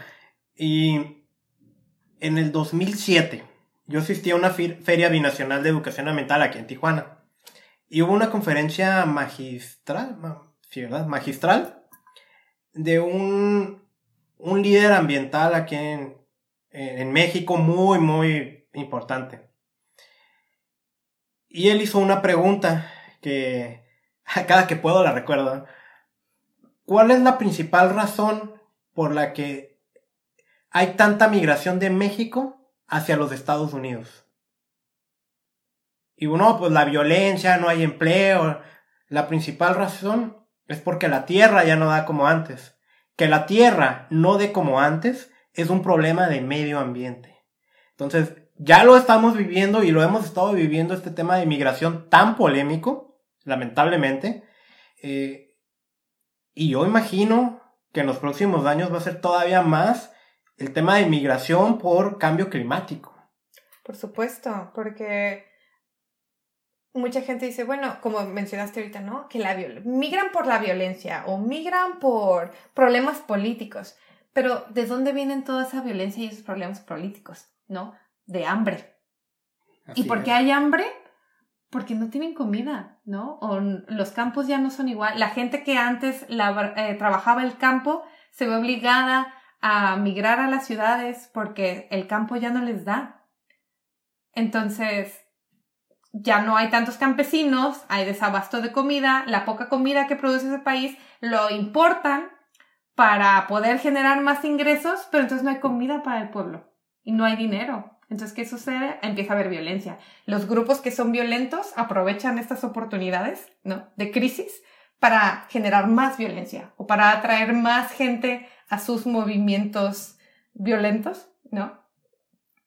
Y en el 2007, yo asistí a una feria binacional de educación ambiental aquí en Tijuana. Y hubo una conferencia magistral, sí, ¿verdad? Magistral de un, un líder ambiental aquí en, en México muy, muy importante. Y él hizo una pregunta que cada que puedo la recuerdo. ¿Cuál es la principal razón por la que hay tanta migración de México hacia los Estados Unidos. Y uno, pues la violencia, no hay empleo. La principal razón es porque la tierra ya no da como antes. Que la tierra no dé como antes es un problema de medio ambiente. Entonces, ya lo estamos viviendo y lo hemos estado viviendo este tema de migración tan polémico, lamentablemente. Eh, y yo imagino que en los próximos años va a ser todavía más el tema de migración por cambio climático. Por supuesto, porque mucha gente dice, bueno, como mencionaste ahorita, ¿no? Que la migran por la violencia o migran por problemas políticos. Pero ¿de dónde vienen toda esa violencia y esos problemas políticos? ¿No? De hambre. ¿Y por qué hay hambre? Porque no tienen comida, ¿no? O los campos ya no son igual. La gente que antes eh, trabajaba el campo se ve obligada a migrar a las ciudades porque el campo ya no les da. Entonces, ya no hay tantos campesinos, hay desabasto de comida, la poca comida que produce ese país lo importan para poder generar más ingresos, pero entonces no hay comida para el pueblo y no hay dinero. Entonces, ¿qué sucede? Empieza a haber violencia. Los grupos que son violentos aprovechan estas oportunidades, ¿no? De crisis para generar más violencia o para atraer más gente a sus movimientos violentos, ¿no?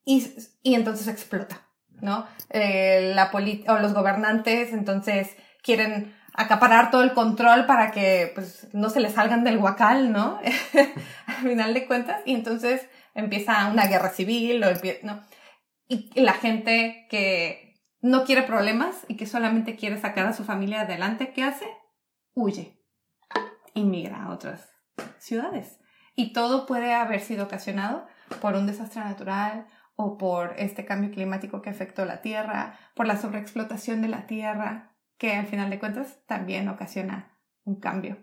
Y, y entonces explota, ¿no? Eh, la o los gobernantes entonces quieren acaparar todo el control para que pues, no se le salgan del huacal, ¿no? Al final de cuentas. Y entonces empieza una guerra civil, ¿no? Y la gente que no quiere problemas y que solamente quiere sacar a su familia adelante, ¿qué hace? Huye. Inmigra a otras ciudades. Y todo puede haber sido ocasionado por un desastre natural o por este cambio climático que afectó la Tierra, por la sobreexplotación de la Tierra, que al final de cuentas también ocasiona un cambio.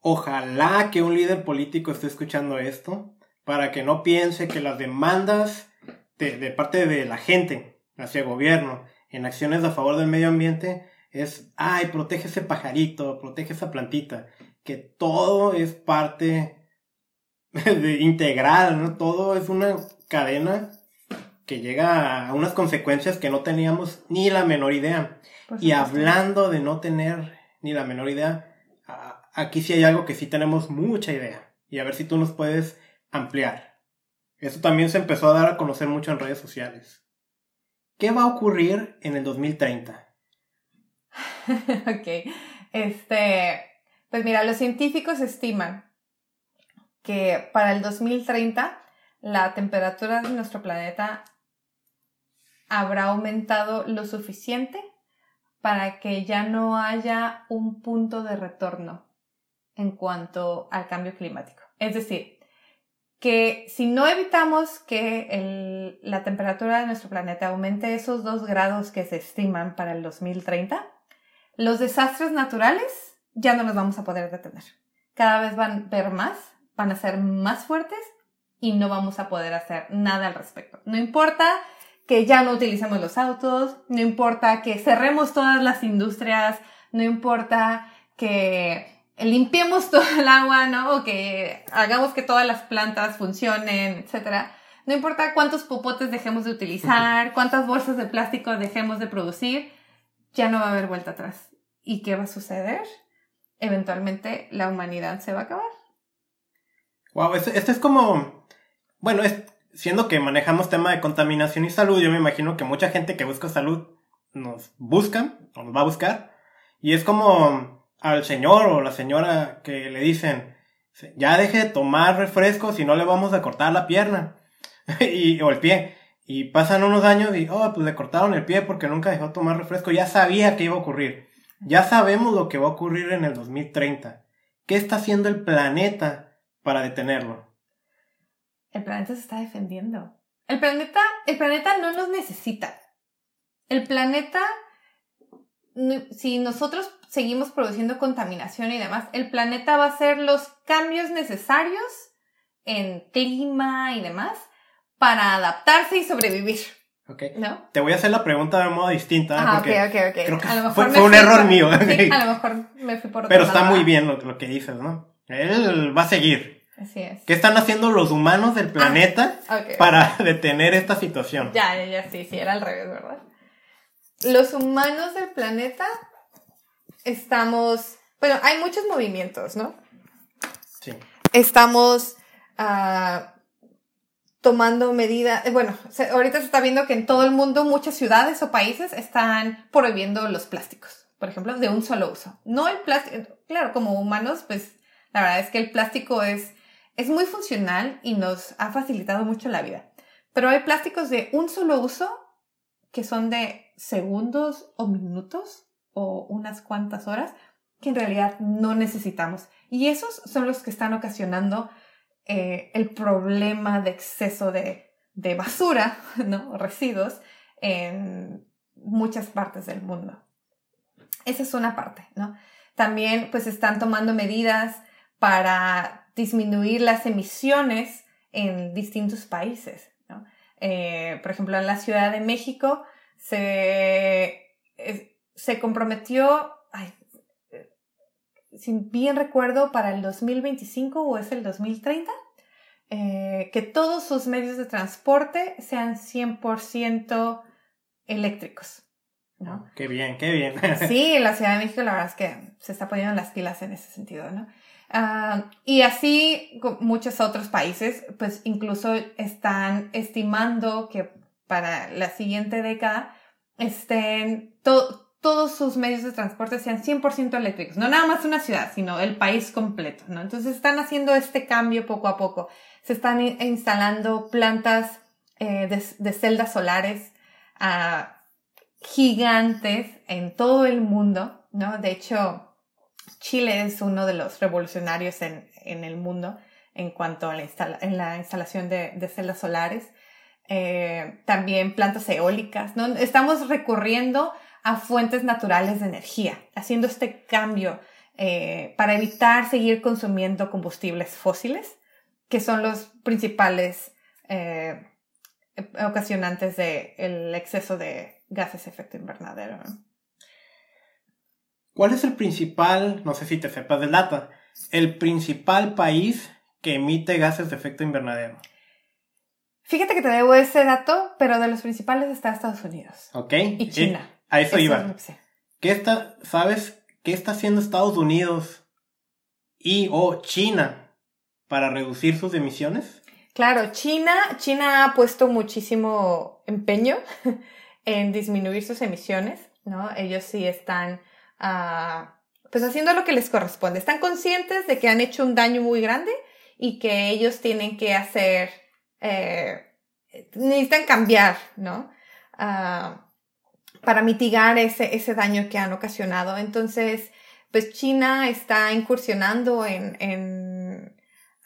Ojalá que un líder político esté escuchando esto para que no piense que las demandas de, de parte de la gente hacia el gobierno en acciones a favor del medio ambiente es, ay, protege ese pajarito, protege esa plantita, que todo es parte de, integral, ¿no? Todo es una cadena que llega a unas consecuencias que no teníamos ni la menor idea. Y hablando de no tener ni la menor idea, aquí sí hay algo que sí tenemos mucha idea. Y a ver si tú nos puedes ampliar. Eso también se empezó a dar a conocer mucho en redes sociales. ¿Qué va a ocurrir en el 2030? ok. Este, pues mira, los científicos estiman que para el 2030 la temperatura de nuestro planeta habrá aumentado lo suficiente para que ya no haya un punto de retorno en cuanto al cambio climático. Es decir, que si no evitamos que la temperatura de nuestro planeta aumente esos dos grados que se estiman para el 2030, los desastres naturales ya no los vamos a poder detener. Cada vez van a ver más, van a ser más fuertes y no vamos a poder hacer nada al respecto. No importa que ya no utilicemos los autos, no importa que cerremos todas las industrias, no importa que limpiemos todo el agua, ¿no? O que hagamos que todas las plantas funcionen, etcétera. No importa cuántos popotes dejemos de utilizar, cuántas bolsas de plástico dejemos de producir, ya no va a haber vuelta atrás. ¿Y qué va a suceder? Eventualmente la humanidad se va a acabar. Wow, esto, es como, bueno, es, siendo que manejamos tema de contaminación y salud, yo me imagino que mucha gente que busca salud nos busca o nos va a buscar. Y es como al señor o la señora que le dicen, ya deje de tomar refrescos si no le vamos a cortar la pierna y, o el pie. Y pasan unos años y, oh, pues le cortaron el pie porque nunca dejó de tomar refresco. Ya sabía que iba a ocurrir. Ya sabemos lo que va a ocurrir en el 2030. ¿Qué está haciendo el planeta para detenerlo? El planeta se está defendiendo. El planeta, el planeta no nos necesita. El planeta, si nosotros seguimos produciendo contaminación y demás, el planeta va a hacer los cambios necesarios en clima y demás para adaptarse y sobrevivir. Ok. ¿No? Te voy a hacer la pregunta de modo distinta. Ah, ok, ok, ok. Creo que a lo mejor fue, un error mío. Sí, a lo mejor me fui por otro Pero está muy bien lo, que dices, ¿no? Él va a seguir. Así es. ¿Qué están haciendo los humanos del planeta ah, para detener esta situación? Ya, ya, ya, sí, sí, era al revés, ¿verdad? Los humanos del planeta estamos. Bueno, hay muchos movimientos, ¿no? Sí. Estamos. Uh, tomando medidas, eh, bueno, ahorita se está viendo que en todo el mundo muchas ciudades o países están prohibiendo los plásticos, por ejemplo, de un solo uso. No el plástico, claro, como humanos, pues la verdad es que el plástico es, es muy funcional y nos ha facilitado mucho la vida. Pero hay plásticos de un solo uso que son de segundos o minutos o unas cuantas horas que en realidad no necesitamos. Y esos son los que están ocasionando eh, el problema de exceso de, de basura, ¿no? Residuos en muchas partes del mundo. Esa es una parte, ¿no? También pues están tomando medidas para disminuir las emisiones en distintos países, ¿no? Eh, por ejemplo, en la Ciudad de México se, se comprometió, si bien recuerdo, para el 2025 o es el 2030, eh, que todos sus medios de transporte sean 100% eléctricos. ¿no? Qué bien, qué bien. sí, en la Ciudad de México la verdad es que se está poniendo las pilas en ese sentido, ¿no? Ah, y así muchos otros países, pues incluso están estimando que para la siguiente década estén todos sus medios de transporte sean 100% eléctricos. No nada más una ciudad, sino el país completo, ¿no? Entonces están haciendo este cambio poco a poco. Se están instalando plantas eh, de, celdas solares ah, gigantes en todo el mundo, ¿no? De hecho, Chile es uno de los revolucionarios en, en el mundo en cuanto a la, en la instalación de, celdas solares. Eh, también plantas eólicas, ¿no? Estamos recurriendo a fuentes naturales de energía, haciendo este cambio eh, para evitar seguir consumiendo combustibles fósiles, que son los principales eh, ocasionantes del exceso de gases de efecto invernadero. ¿Cuál es el principal, no sé si te sepas del data, el principal país que emite gases de efecto invernadero? Fíjate que te debo ese dato, pero de los principales está Estados Unidos. Ok. Y China. A eso, iba. ¿Qué está, sabes qué está haciendo Estados Unidos y o China para reducir sus emisiones? Claro, China, China ha puesto muchísimo empeño en disminuir sus emisiones, ¿no? Ellos sí están Ah, pues haciendo lo que les corresponde. Están conscientes de que han hecho un daño muy grande y que ellos tienen que hacer, eh, necesitan cambiar, ¿no? Ah, para mitigar ese, ese daño que han ocasionado. Entonces, pues China está incursionando en, en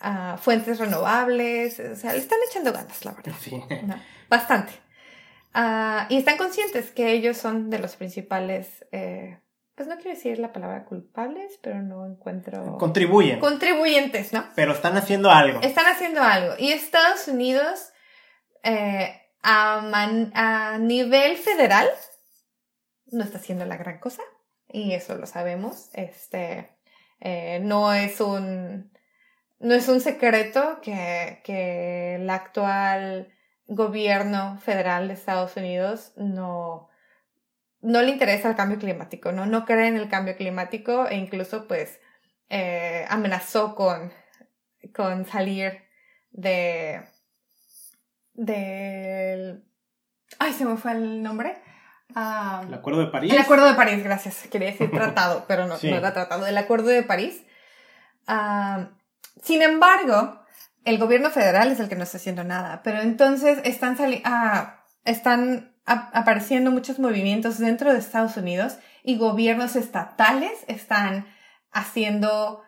ah, fuentes renovables, o sea, le están echando ganas, la verdad. Sí. Bastante. y están conscientes que ellos son de los principales eh, pues no quiero decir la palabra culpables, pero no encuentro... Contribuyen. Contribuyentes, ¿no? Pero están haciendo algo. Están haciendo algo. Y Estados Unidos, eh, a, nivel federal, no está haciendo la gran cosa. Y eso lo sabemos. Este, eh, no es un... No es un secreto que, que el actual gobierno federal de Estados Unidos no, no le interesa el cambio climático, ¿no? No cree en el cambio climático e incluso pues eh, amenazó con, con salir de del ay se me fue el nombre el acuerdo de París el acuerdo de París gracias quería decir tratado pero no, no era tratado el acuerdo de París sin embargo el gobierno federal es el que no está haciendo nada pero entonces están saliendo ah, están apareciendo muchos movimientos dentro de Estados Unidos y gobiernos estatales están haciendo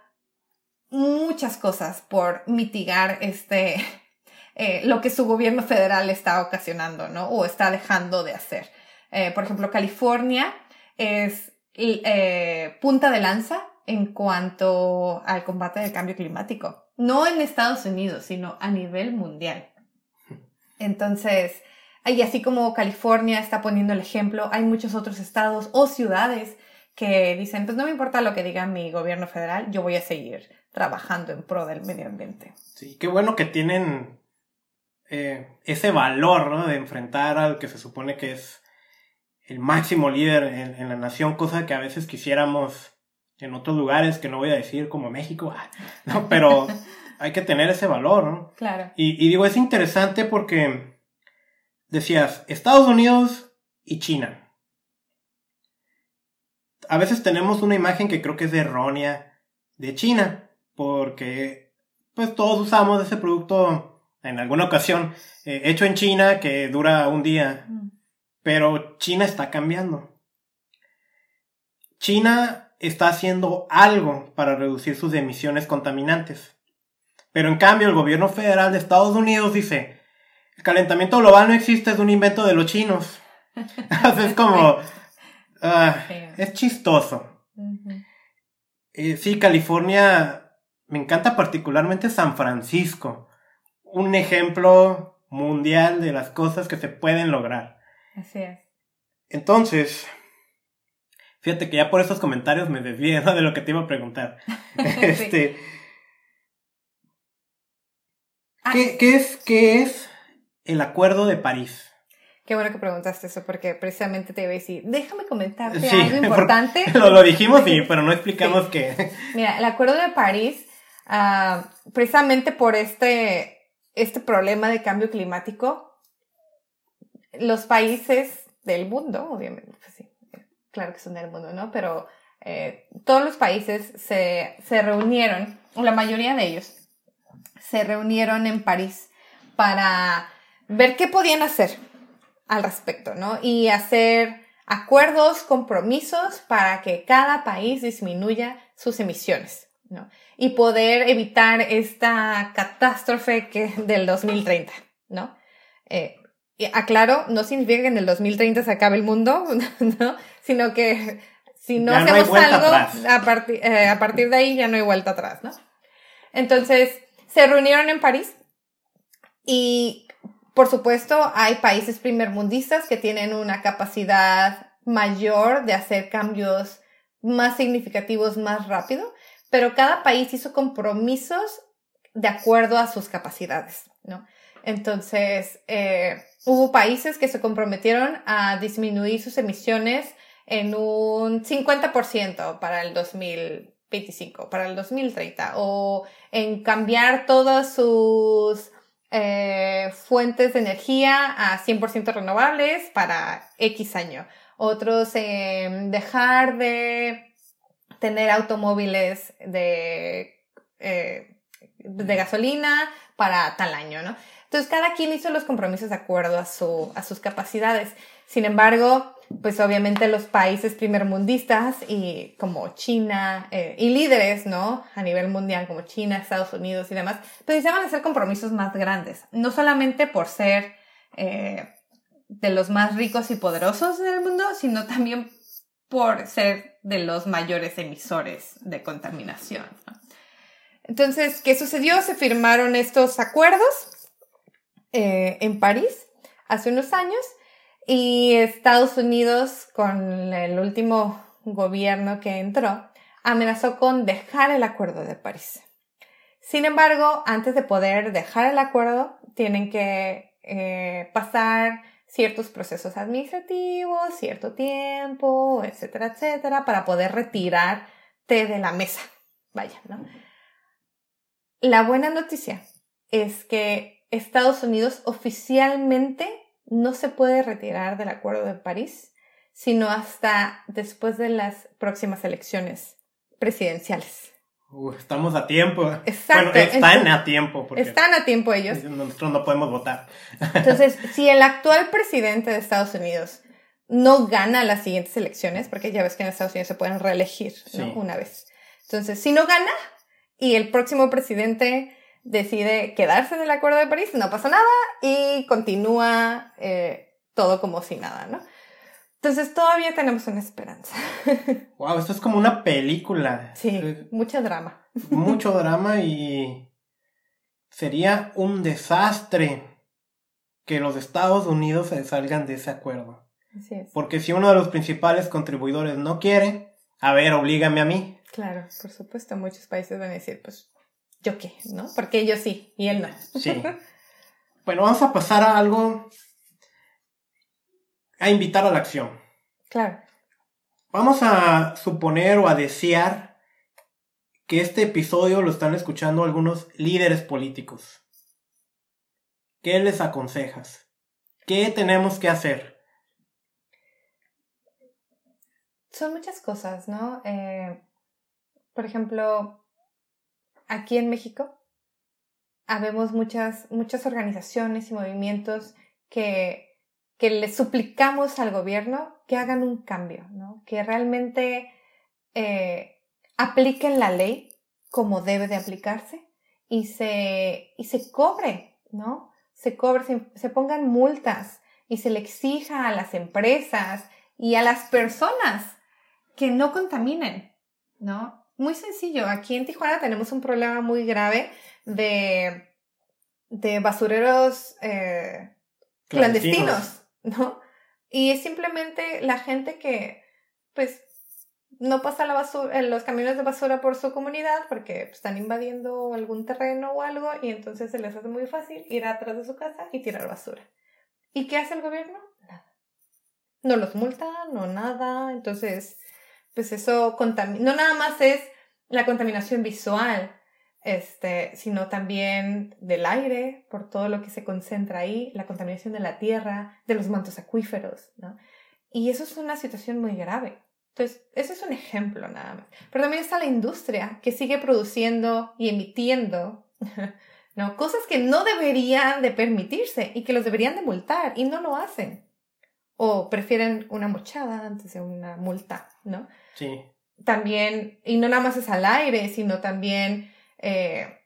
muchas cosas por mitigar este eh, lo que su gobierno federal está ocasionando, ¿no? O está dejando de hacer. Eh, por ejemplo, California es eh, punta de lanza en cuanto al combate del cambio climático. No en Estados Unidos, sino a nivel mundial. Entonces, y así como California está poniendo el ejemplo, hay muchos otros estados o ciudades que dicen, pues no me importa lo que diga mi gobierno federal, yo voy a seguir trabajando en pro del medio ambiente. Sí, qué bueno que tienen eh, ese valor ¿no? de enfrentar al que se supone que es el máximo líder en, la nación, cosa que a veces quisiéramos en otros lugares, que no voy a decir como México, no, pero hay que tener ese valor, ¿no? Claro. Y, y digo, es interesante porque decías Estados Unidos y China. A veces tenemos una imagen que creo que es errónea de China, porque pues todos usamos ese producto en alguna ocasión eh, hecho en China que dura un día, mm. Pero China está cambiando. China está haciendo algo para reducir sus emisiones contaminantes. Pero en cambio el gobierno federal de Estados Unidos dice, el calentamiento global no existe, es un invento de los chinos. es como... Ah, es chistoso. Eh, sí, California, me encanta particularmente San Francisco. Un ejemplo mundial de las cosas que se pueden lograr. Así es. Entonces, fíjate que ya por esos comentarios me desvié de lo que te iba a preguntar. este, ah, ¿qué, ¿Qué es, qué es el Acuerdo de París. Qué bueno que preguntaste eso, porque precisamente te iba a decir, déjame comentarte algo importante. Lo, lo, dijimos, sí, pero no explicamos qué. Mira, el Acuerdo de París, ah, precisamente por este, este problema de cambio climático, los países del mundo, obviamente, pues claro que son del mundo, ¿no? Pero eh, todos los países se, se reunieron, o la mayoría de ellos, se reunieron en París para ver qué podían hacer al respecto, ¿no? Y hacer acuerdos, compromisos para que cada país disminuya sus emisiones, ¿no? Y poder evitar esta catástrofe que, del 2030, ¿no? Eh, aclaro, no significa que en el 2030 se acabe el mundo, ¿no? Sino que si no hacemos algo, a, partir eh, a partir de ahí ya no hay vuelta atrás, ¿no? Entonces, se reunieron en París y por supuesto, hay países primermundistas que tienen una capacidad mayor de hacer cambios más significativos más rápido, pero cada país hizo compromisos de acuerdo a sus capacidades, ¿no? Entonces, eh, hubo países que se comprometieron a disminuir sus emisiones en un 50% para el 2025, para el 2030, o en cambiar todos sus eh, fuentes de energía a 100% renovables para X año. Otros eh, dejar de tener automóviles de, eh, de gasolina para tal año, ¿no? Entonces cada quien hizo los compromisos de acuerdo a, su, a sus capacidades. Sin embargo, pues obviamente los países primermundistas y como China eh, y líderes, ¿no? A nivel mundial como China, Estados Unidos y demás, pues deseaban hacer compromisos más grandes, no solamente por ser eh, de los más ricos y poderosos del mundo, sino también por ser de los mayores emisores de contaminación. Entonces, ¿qué sucedió? Se firmaron estos acuerdos eh, en París hace unos años y Estados Unidos, con el último gobierno que entró, amenazó con dejar el Acuerdo de París. Sin embargo, antes de poder dejar el acuerdo, tienen que eh, pasar ciertos procesos administrativos, cierto tiempo, etcétera, etcétera, para poder retirarte de la mesa. Vaya, ¿no? La buena noticia es que Estados Unidos oficialmente no se puede retirar del Acuerdo de París, sino hasta después de las próximas elecciones presidenciales. estamos a tiempo. Exacto. Bueno, están a tiempo. están a tiempo ellos. Nosotros no podemos votar. Entonces, si el actual presidente de Estados Unidos no gana las siguientes elecciones, porque ya ves que en Estados Unidos se pueden reelegir una vez. Entonces, si no gana y el próximo presidente decide quedarse en el Acuerdo de París, no pasa nada y continúa eh, todo como si nada, ¿no? Entonces todavía tenemos una esperanza. Wow, esto es como una película. Sí, eh, mucho drama. Mucho drama y sería un desastre que los Estados Unidos se salgan de ese acuerdo. Así es. Porque si uno de los principales contribuidores no quiere, a ver, oblígame a mí. Claro, por supuesto, muchos países van a decir, pues yo qué, ¿no? Porque ellos sí y él no. Sí. Bueno, vamos a pasar a algo, a invitar a la acción. Claro. Vamos a suponer o a desear que este episodio lo están escuchando algunos líderes políticos. ¿Qué les aconsejas? ¿Qué tenemos que hacer? Son muchas cosas, ¿no? Eh, por ejemplo, aquí en México habemos muchas, muchas organizaciones y movimientos que, que le suplicamos al gobierno que hagan un cambio, ¿no? que realmente eh, apliquen la ley como debe de aplicarse y se, y se cobre, ¿no? Se cobre, se, se pongan multas y se le exija a las empresas y a las personas que no contaminen, ¿no? Muy sencillo. Aquí en Tijuana tenemos un problema muy grave de, de basureros eh, clandestinos. ¿no? Y es simplemente la gente que, pues, no pasa la basura, eh, los camiones de basura por su comunidad porque están invadiendo algún terreno o algo y entonces se les hace muy fácil ir atrás de su casa y tirar basura. ¿Y qué hace el gobierno? Nada. No los multa, no nada. Entonces, pues eso no nada más es la contaminación visual, este, sino también del aire, por todo lo que se concentra ahí, la contaminación de la tierra, de los mantos acuíferos, ¿no? Y eso es una situación muy grave. Entonces, ese es un ejemplo nada más. Pero también está la industria que sigue produciendo y emitiendo ¿no? cosas que no deberían de permitirse y que los deberían de multar y no lo hacen. O prefieren una mochada antes de una multa, ¿no? Sí. También, y no nada más es al aire, sino también, eh,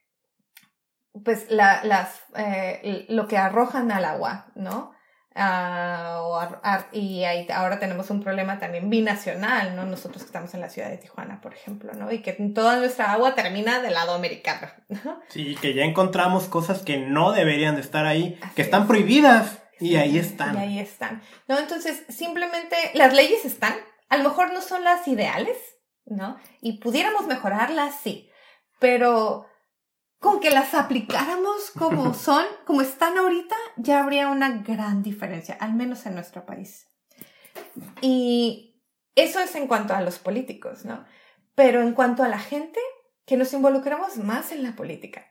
pues, la, las, eh, lo que arrojan al agua, ¿no? Ah, y ahí ahora tenemos un problema también binacional, ¿no? Nosotros que estamos en la ciudad de Tijuana, por ejemplo, ¿no? Y que toda nuestra agua termina del lado americano, ¿no? Sí, que ya encontramos cosas que no deberían de estar ahí, que están prohibidas y ahí están. Y ahí están, ¿no? Entonces, simplemente las leyes están, a lo mejor no son las ideales, ¿no? Y pudiéramos mejorarlas, sí, pero con que las aplicáramos como son, como están ahorita, ya habría una gran diferencia, al menos en nuestro país. Y eso es en cuanto a los políticos, ¿no? Pero en cuanto a la gente, que nos involucramos más en la política.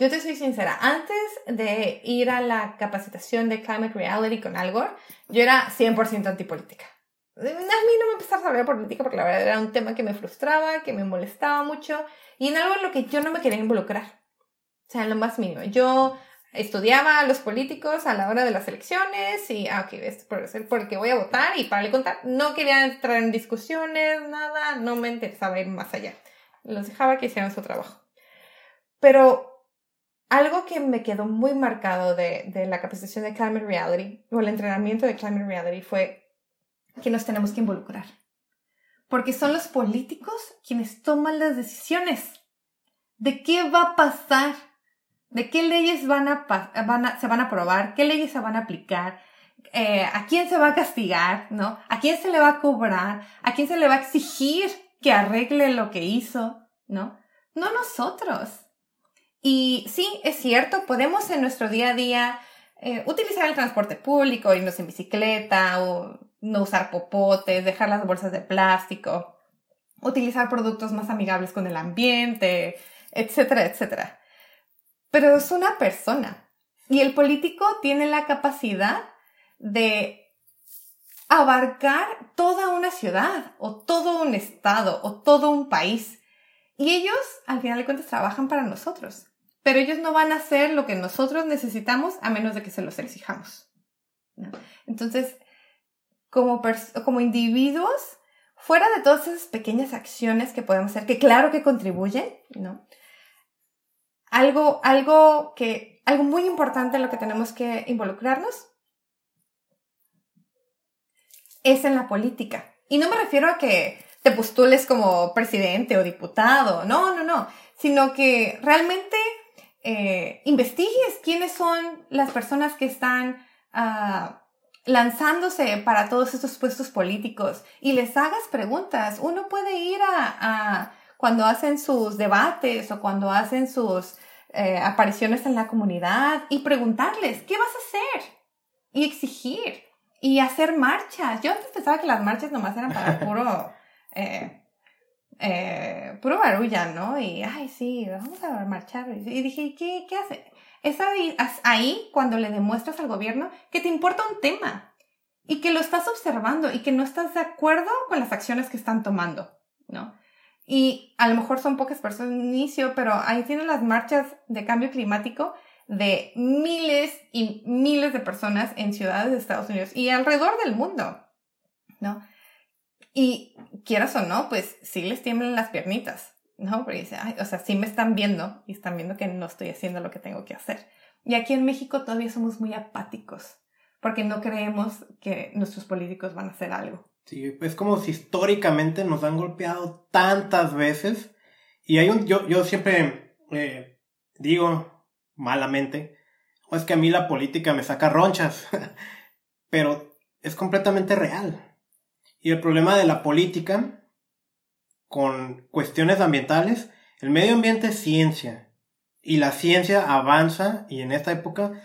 Yo te soy sincera, antes de ir a la capacitación de Climate Reality con Al Gore, yo era 100% antipolítica. A mí no me empezaba a hablar política porque la verdad era un tema que me frustraba, que me molestaba mucho y en algo en lo que yo no me quería involucrar. O sea, en lo más mínimo. Yo estudiaba a los políticos a la hora de las elecciones y, ah, ok, es por, por el que voy a votar y para le contar. No quería entrar en discusiones, nada, no me interesaba ir más allá. Los dejaba que hicieran su trabajo. Pero algo que me quedó muy marcado de, de la capacitación de Climate Reality o el entrenamiento de Climate Reality fue que nos tenemos que involucrar. Porque son los políticos quienes toman las decisiones de qué va a pasar de qué leyes van a, se van a aprobar, qué leyes se van a aplicar, eh, a quién se va a castigar, ¿no? A quién se le va a cobrar, a quién se le va a exigir que arregle lo que hizo, ¿no? No nosotros. Y sí, es cierto, podemos en nuestro día a día eh, utilizar el transporte público, irnos en bicicleta o no usar popotes, dejar las bolsas de plástico, utilizar productos más amigables con el ambiente, etcétera, etcétera pero es una persona. Y el político tiene la capacidad de abarcar toda una ciudad o todo un estado o todo un país. Y ellos, al final de cuentas, trabajan para nosotros. Pero ellos no van a hacer lo que nosotros necesitamos a menos de que se los exijamos. Entonces, como, como individuos, fuera de todas esas pequeñas acciones que podemos hacer, que claro que contribuyen, ¿no? algo, algo que, algo muy importante en lo que tenemos que involucrarnos es en la política. Y no me refiero a que te postules como presidente o diputado, no, no, no, sino que realmente eh, investigues quiénes son las personas que están ah, lanzándose para todos estos puestos políticos y les hagas preguntas. Uno puede ir a cuando hacen sus debates o cuando hacen sus eh, apariciones en la comunidad y preguntarles, ¿qué vas a hacer? Y exigir y hacer marchas. Yo antes pensaba que las marchas nomás eran para puro, eh, eh, puro barulla, ¿no? Y, ay, sí, vamos a marchar. Y dije, ¿qué, qué hace? Es ahí, ahí cuando le demuestras al gobierno que te importa un tema y que lo estás observando y que no estás de acuerdo con las acciones que están tomando, ¿no? Y a lo mejor son pocas personas en inicio, pero ahí tienen las marchas de cambio climático de miles y miles de personas en ciudades de Estados Unidos y alrededor del mundo, ¿no? Y quieras o no, pues sí les tiemblan las piernitas, ¿no? Porque dice, o sea, sí me están viendo y están viendo que no estoy haciendo lo que tengo que hacer. Y aquí en México todavía somos muy apáticos porque no creemos que nuestros políticos van a hacer algo. Sí, es como si históricamente nos han golpeado tantas veces. Y hay un, yo, yo siempre eh, digo malamente, o es que a mí la política me saca ronchas, pero es completamente real. Y el problema de la política con cuestiones ambientales, el medio ambiente es ciencia. Y la ciencia avanza, y en esta época,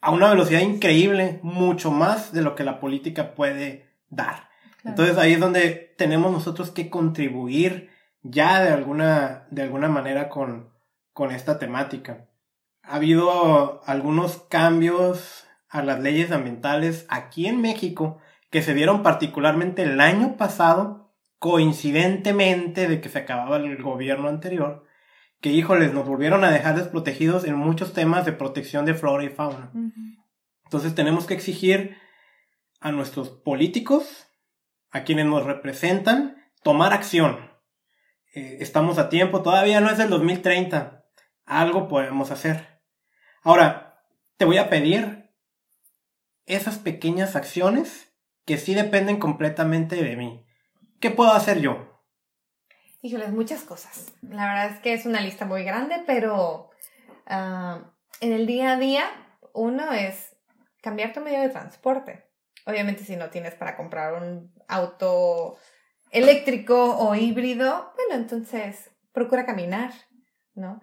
a una velocidad increíble, mucho más de lo que la política puede dar. Entonces ahí es donde tenemos nosotros que contribuir ya de alguna, de alguna manera con, con esta temática. Ha habido algunos cambios a las leyes ambientales aquí en México que se dieron particularmente el año pasado coincidentemente de que se acababa el gobierno anterior, que híjoles, nos volvieron a dejar desprotegidos en muchos temas de protección de flora y fauna. Entonces tenemos que exigir a nuestros políticos, a quienes nos representan, tomar acción. Eh, estamos a tiempo, todavía no es el 2030. Algo podemos hacer. Ahora, te voy a pedir esas pequeñas acciones que sí dependen completamente de mí. ¿Qué puedo hacer yo? Híjoles, muchas cosas. La verdad es que es una lista muy grande, pero ah, en el día a día, uno es cambiar tu medio de transporte. Obviamente, si no tienes para comprar un auto eléctrico o híbrido, bueno, entonces procura caminar, ¿no?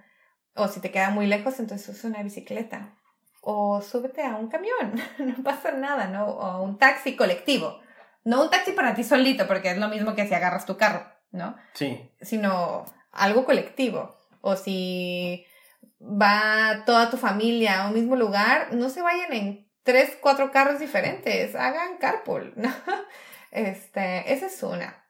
O si te queda muy lejos, entonces usa una bicicleta. O súbete a un camión, no pasa nada, ¿no? O un taxi colectivo. No un taxi para ti solito, porque es lo mismo que si agarras tu carro, ¿no? Sí. Sino algo colectivo. O si va toda tu familia a un mismo lugar, no se vayan en tres, cuatro carros diferentes, hagan carpool, ¿no? Este, esa es una.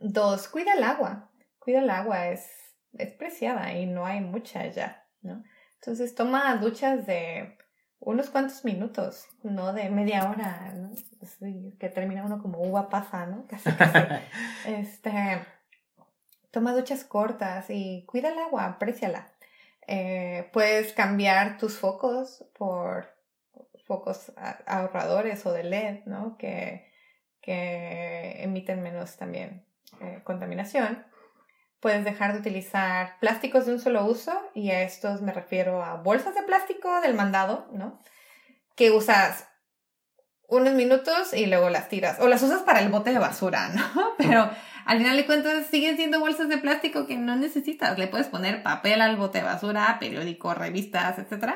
Dos, cuida el agua. Cuida el agua, es, es preciada y no hay mucha ya, ¿no? Entonces toma duchas de unos cuantos minutos, no de media hora, ¿no? que termina uno como uva pasa, ¿no? Casi, casi. este, toma duchas cortas y cuida el agua, apréciala. Eh, puedes cambiar tus focos por focos ahorradores o de LED, ¿no? Que, que emiten menos también eh, contaminación. Puedes dejar de utilizar plásticos de un solo uso y a estos me refiero a bolsas de plástico del mandado, ¿no? Que usas unos minutos y luego las tiras o las usas para el bote de basura, ¿no? Pero al final de cuentas siguen siendo bolsas de plástico que no necesitas. Le puedes poner papel al bote de basura, periódico, revistas, etc.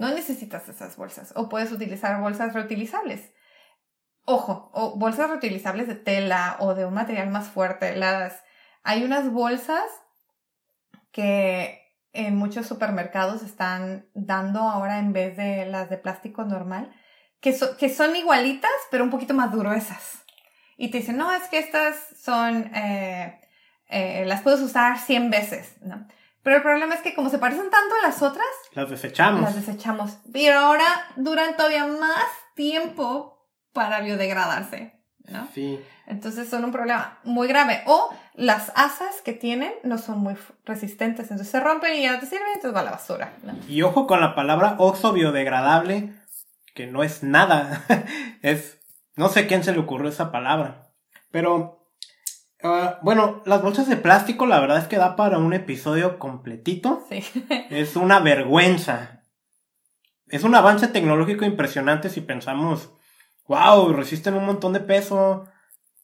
No necesitas esas bolsas o puedes utilizar bolsas reutilizables. Ojo, o bolsas reutilizables de tela o de un material más fuerte. Las, hay unas bolsas que en muchos supermercados están dando ahora en vez de las de plástico normal, que, que son igualitas, pero un poquito más gruesas. Y te dicen, no, es que estas son, eh, eh, las puedes usar 100 veces, ¿no? Pero el problema es que como se parecen tanto a las otras, las desechamos. Las desechamos. Pero ahora duran todavía más tiempo para biodegradarse, ¿no? Sí. Entonces son un problema muy grave. O las asas que tienen no son muy resistentes, entonces se rompen y ya no te sirven, entonces va a la basura. Y ojo con la palabra oxo biodegradable, que no es nada. es. No sé quién se le ocurrió esa palabra. Pero. Ah, bueno, las bolsas de plástico, la verdad es que da para un episodio completito. Sí. es una vergüenza. Es un avance tecnológico impresionante si pensamos wow, resisten un montón de peso.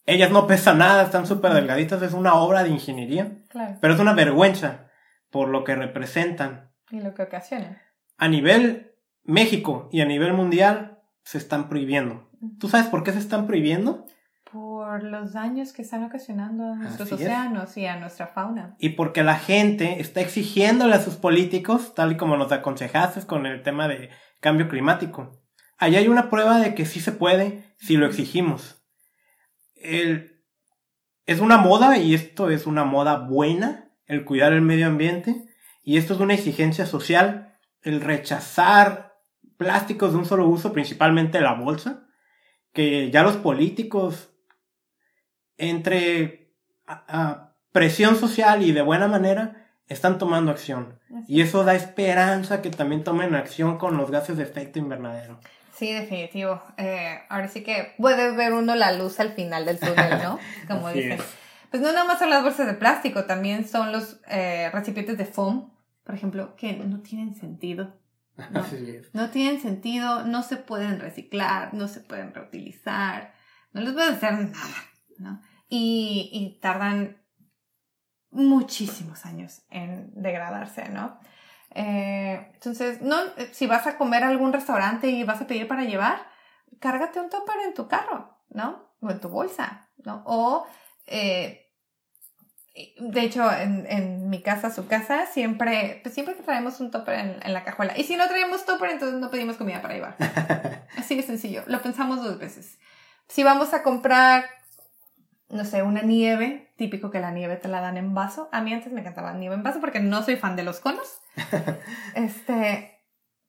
Ellas no pesan nada, están súper delgaditas, es una obra de ingeniería. Claro. Pero es una vergüenza por lo que representan. Y lo que ocasionan. A nivel México y a nivel mundial se están prohibiendo. ¿Tú sabes por qué se están prohibiendo? Por los daños que están ocasionando a nuestros océanos y a nuestra fauna. Y porque la gente está exigiéndole a sus políticos, tal y como nos aconsejaste con el tema de cambio climático, Allí hay una prueba de que sí se puede si lo exigimos. El, es una moda y esto es una moda buena, el cuidar el medio ambiente. Y esto es una exigencia social, el rechazar plásticos de un solo uso, principalmente la bolsa, que ya los políticos, entre presión social y de buena manera, están tomando acción. Y eso da esperanza que también tomen acción con los gases de efecto invernadero. Sí, definitivo. Eh, ahora sí que puedes ver uno la luz al final del túnel, ¿no? Como dicen. Pues no nada más son las bolsas de plástico, también son los eh, recipientes de foam, por ejemplo, que no tienen sentido. No, no tienen sentido, no se pueden reciclar, no se pueden reutilizar, no les puede hacer nada, ¿no? Y, y tardan muchísimos años en degradarse, ¿no? Eh, entonces, no, si vas a comer a algún restaurante y vas a pedir para llevar, cárgate un topper en tu carro, ¿no? O en tu bolsa, ¿no? O, eh, de hecho, en, en, mi casa, su casa, siempre, pues siempre traemos un topper en, en, la cajuela. Y si no traemos topper, entonces no pedimos comida para llevar. Así de sencillo. Lo pensamos dos veces. Si vamos a comprar no sé, una nieve, típico que la nieve te la dan en vaso. A mí antes me encantaba nieve en vaso porque no soy fan de los conos. este,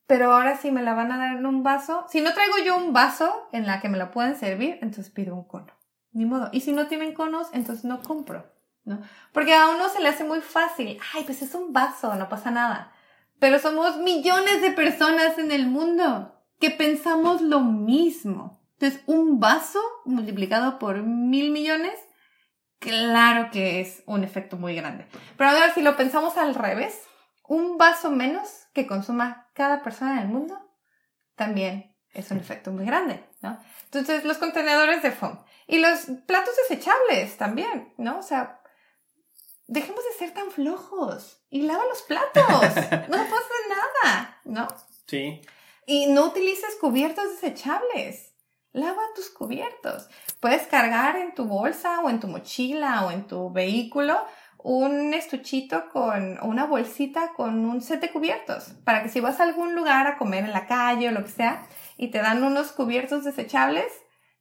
pero ahora sí me la van a dar en un vaso. Si no traigo yo un vaso en la que me la puedan servir, entonces pido un cono. Ni modo. Y si no tienen conos, entonces no compro. ¿no? Porque a uno se le hace muy fácil. Ay, pues es un vaso, no pasa nada. Pero somos millones de personas en el mundo que pensamos lo mismo. Entonces, un vaso multiplicado por mil millones, claro que es un efecto muy grande. Pero ahora, si lo pensamos al revés, un vaso menos que consuma cada persona en el mundo, también es un efecto muy grande, ¿no? Entonces, los contenedores de foam y los platos desechables también, ¿no? O sea, dejemos de ser tan flojos y lava los platos. No pasa nada, ¿no? Sí. Y no utilices cubiertos desechables. Lava tus cubiertos. Puedes cargar en tu bolsa o en tu mochila o en tu vehículo un estuchito con una bolsita con un set de cubiertos para que si vas a algún lugar a comer en la calle o lo que sea y te dan unos cubiertos desechables,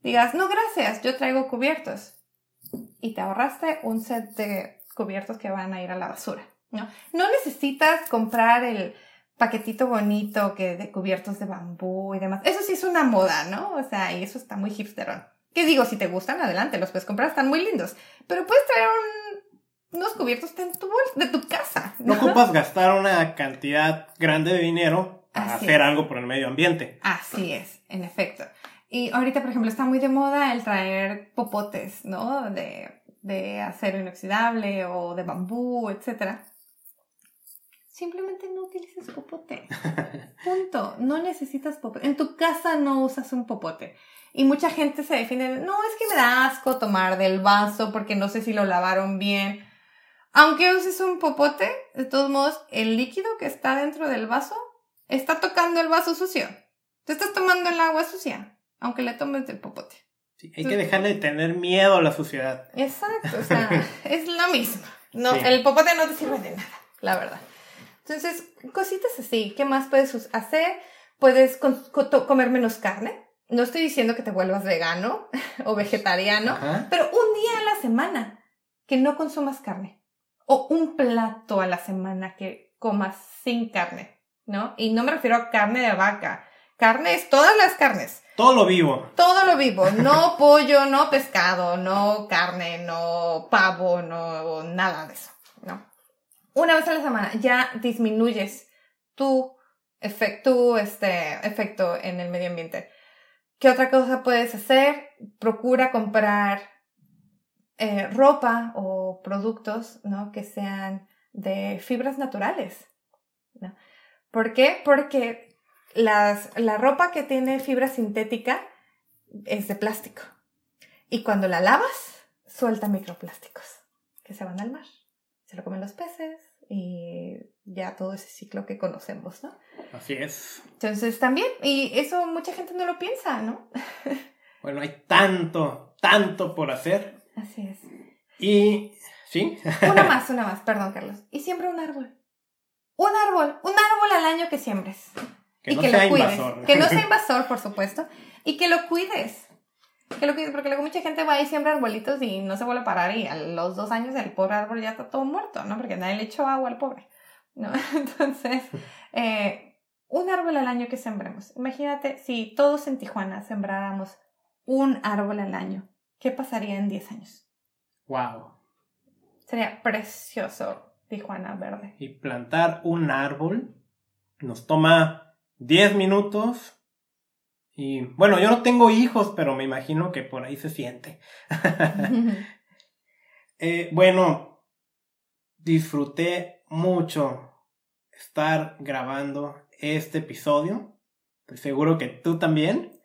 digas, no gracias, yo traigo cubiertos. Y te ahorraste un set de cubiertos que van a ir a la basura. No, no necesitas comprar el paquetito bonito que de cubiertos de bambú y demás. Eso sí es una moda, ¿no? O sea, y eso está muy hipsterón. ¿Qué digo? Si te gustan, adelante, los puedes comprar, están muy lindos. Pero puedes traer unos cubiertos de tu, de tu casa. ¿no? ocupas gastar una cantidad grande de dinero para hacer algo por el medio ambiente. Así es, en efecto. Y ahorita, por ejemplo, está muy de moda el traer popotes, ¿no? De, de acero inoxidable o de bambú, etcétera simplemente no utilices popote. Punto. No necesitas popote. En tu casa no usas un popote. Y mucha gente se define, no, es que me da asco tomar del vaso porque no sé si lo lavaron bien. Aunque uses un popote, de todos modos, el líquido que está dentro del vaso está tocando el vaso sucio. Te estás tomando el agua sucia, aunque le tomes del popote. Sí, hay que dejarle de tener miedo a la suciedad. Exacto, o sea, es lo mismo. No, El popote no te sirve de nada, la verdad. Entonces, cositas así. ¿Qué más puedes hacer? Puedes comer menos carne. No estoy diciendo que te vuelvas vegano o vegetariano, pero un día a la semana que no consumas carne. O un plato a la semana que comas sin carne, ¿no? Y no me refiero a carne de vaca. Carne es todas las carnes. Todo lo vivo. Todo lo vivo. No pollo, no pescado, no carne, no pavo, no nada de eso, ¿no? Una vez a la semana ya disminuyes tu efecto, este, efecto en el medio ambiente. ¿Qué otra cosa puedes hacer? Procura comprar eh, ropa o productos ¿no? que sean de fibras naturales. ¿Por qué? Porque las, la ropa que tiene fibra sintética es de plástico. Y cuando la lavas, suelta microplásticos que se van al mar se lo comen los peces y ya todo ese ciclo que conocemos, ¿no? Así es. Entonces también, y eso mucha gente no lo piensa, ¿no? bueno, hay tanto, tanto por hacer. Así es. Y, ¿sí? una más, una más, perdón, Carlos. Y siembra un árbol. Un árbol, un árbol al año que siembres. Que y no que sea lo cuides. Invasor. Que no sea invasor, por supuesto. Y que lo cuides. Que lo que, porque luego mucha gente va y siembra arbolitos y no se vuelve a parar y a los dos años el pobre árbol ya está todo muerto, ¿no? Porque nadie le echó agua al pobre, ¿no? Entonces, eh, un árbol al año que sembremos. Imagínate si todos en Tijuana sembráramos un árbol al año, ¿qué pasaría en 10 años? Wow. Sería precioso Tijuana verde. Y plantar un árbol nos toma 10 minutos y bueno, yo no tengo hijos, pero me imagino que por ahí se siente. Eh, bueno, disfruté mucho estar grabando este episodio. Estoy seguro que tú también.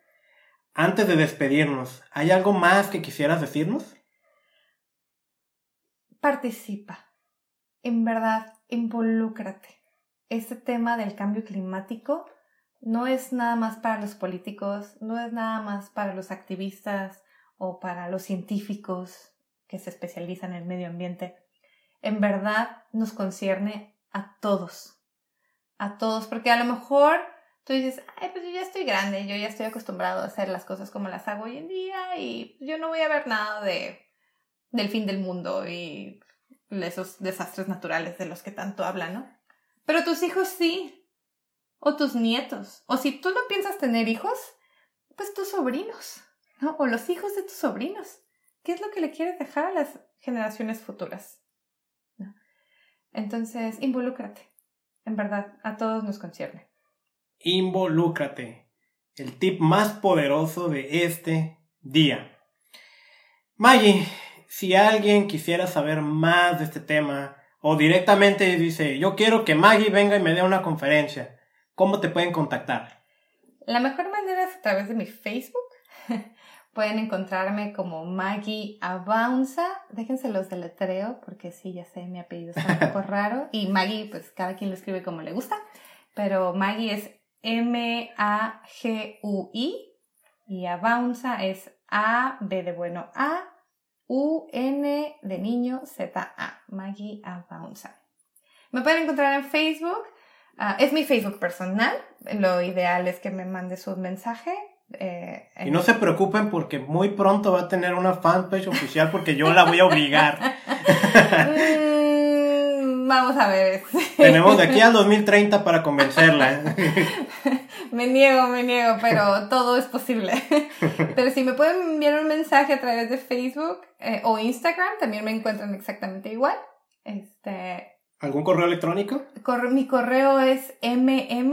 Antes de despedirnos, ¿hay algo más que quisieras decirnos? Participa. En verdad, involúcrate. Este tema del cambio climático no es nada más para los políticos, no es nada más para los activistas o para los científicos que se especializan en el medio ambiente. En verdad nos concierne a todos, a todos, porque a lo mejor tú dices, ay, pues yo ya estoy grande, yo ya estoy acostumbrado a hacer las cosas como las hago hoy en día y yo no voy a ver nada de, del fin del mundo y esos desastres naturales de los que tanto hablan, ¿no? Pero tus hijos sí, o tus nietos, o si tú no piensas tener hijos, pues tus sobrinos, ¿no? O los hijos de tus sobrinos. ¿Qué es lo que le quieres dejar a las generaciones futuras? Entonces, involúcrate. En verdad, a todos nos concierne. Involúcrate. El tip más poderoso de este día. Maggie, si alguien quisiera saber más de este tema o directamente dice, yo quiero que Maggie venga y me dé una conferencia, ¿cómo te pueden contactar? La mejor manera es a través de mi Facebook. Pueden encontrarme como Maggie Avanza. Déjense los deletreo porque sí, ya sé, mi apellido es un poco raro. Y Maggie, pues cada quien lo escribe como le gusta. Pero Maggie es M-A-G-U-I y Avanza es A-B de bueno A U-N de niño Z-A. Maggie Avanza. Me pueden encontrar en Facebook. Ah, es mi Facebook personal. Lo ideal es que me mande su mensaje eh, y no se preocupen porque muy pronto va a tener una fanpage oficial porque yo la voy a obligar. Mm, vamos a ver. Tenemos de aquí al 2030 para convencerla. me niego, me niego, pero todo es posible. pero si me pueden enviar un mensaje a través de Facebook eh, o Instagram, también me encuentran exactamente igual. Este, ¿Algún correo electrónico? mi correo es mm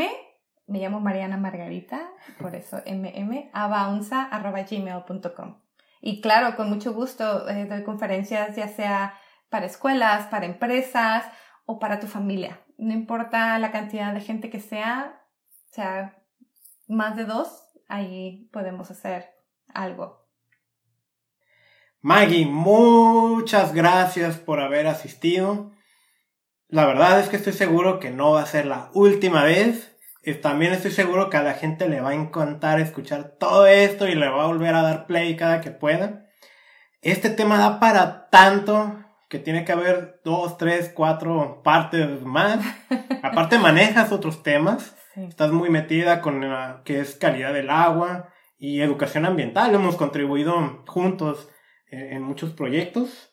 me llamo Mariana Margarita, por eso mmabaunza.gmail.com. Y claro, con mucho gusto eh, doy conferencias ya sea para escuelas, para empresas o para tu familia. No importa la cantidad de gente que sea, sea más de dos, ahí podemos hacer algo. Maggie, muchas gracias por haber asistido. La verdad es que estoy seguro que no va a ser la última vez también estoy seguro que a la gente le va a encantar escuchar todo esto y le va a volver a dar play cada que pueda. Este tema da para tanto que tiene que haber dos, tres, cuatro partes más. Aparte manejas otros temas. Estás muy metida con la que es calidad del agua y educación ambiental. Hemos contribuido juntos en muchos proyectos.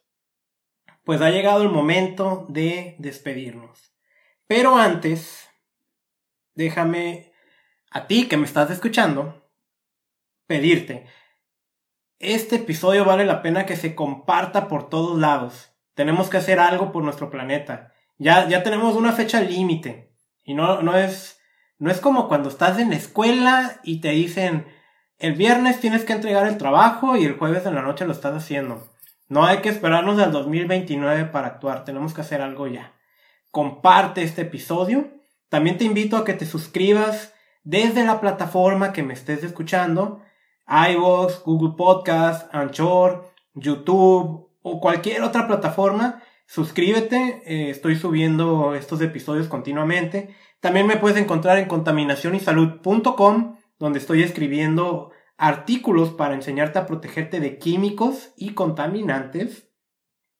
Pues ha llegado el momento de despedirnos. Pero antes déjame a ti que me estás escuchando pedirte. Este episodio vale la pena que se comparta por todos lados. Tenemos que hacer algo por nuestro planeta. Ya, ya tenemos una fecha límite. Y no, no es, no es como cuando estás en la escuela y te dicen, el viernes tienes que entregar el trabajo y el jueves en la noche lo estás haciendo. No hay que esperarnos al 2029 para actuar. Tenemos que hacer algo ya. Comparte este episodio también te invito a que te suscribas desde la plataforma que me estés escuchando, iVoox, Google Podcast, Anchor, YouTube o cualquier otra plataforma. Suscríbete, eh, estoy subiendo estos episodios continuamente. También me puedes encontrar en contaminacionysalud.com, donde estoy escribiendo artículos para enseñarte a protegerte de químicos y contaminantes.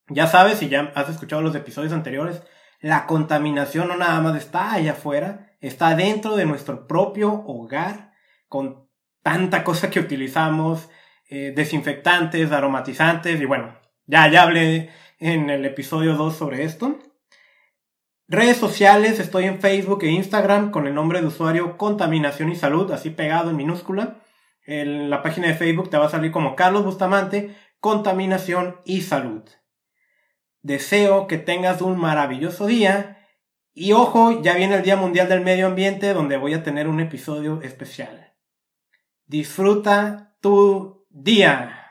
Ya sabes, si ya has escuchado los episodios anteriores, la contaminación no nada más está allá afuera, está dentro de nuestro propio hogar, con tanta cosa que utilizamos, eh, desinfectantes, aromatizantes, y bueno, ya, ya hablé en el episodio 2 sobre esto. Redes sociales, estoy en Facebook e Instagram con el nombre de usuario Contaminación y Salud, así pegado en minúscula. En la página de Facebook te va a salir como Carlos Bustamante, Contaminación y Salud. Deseo que tengas un maravilloso día. Y ojo, ya viene el Día Mundial del Medio Ambiente donde voy a tener un episodio especial. Disfruta tu día.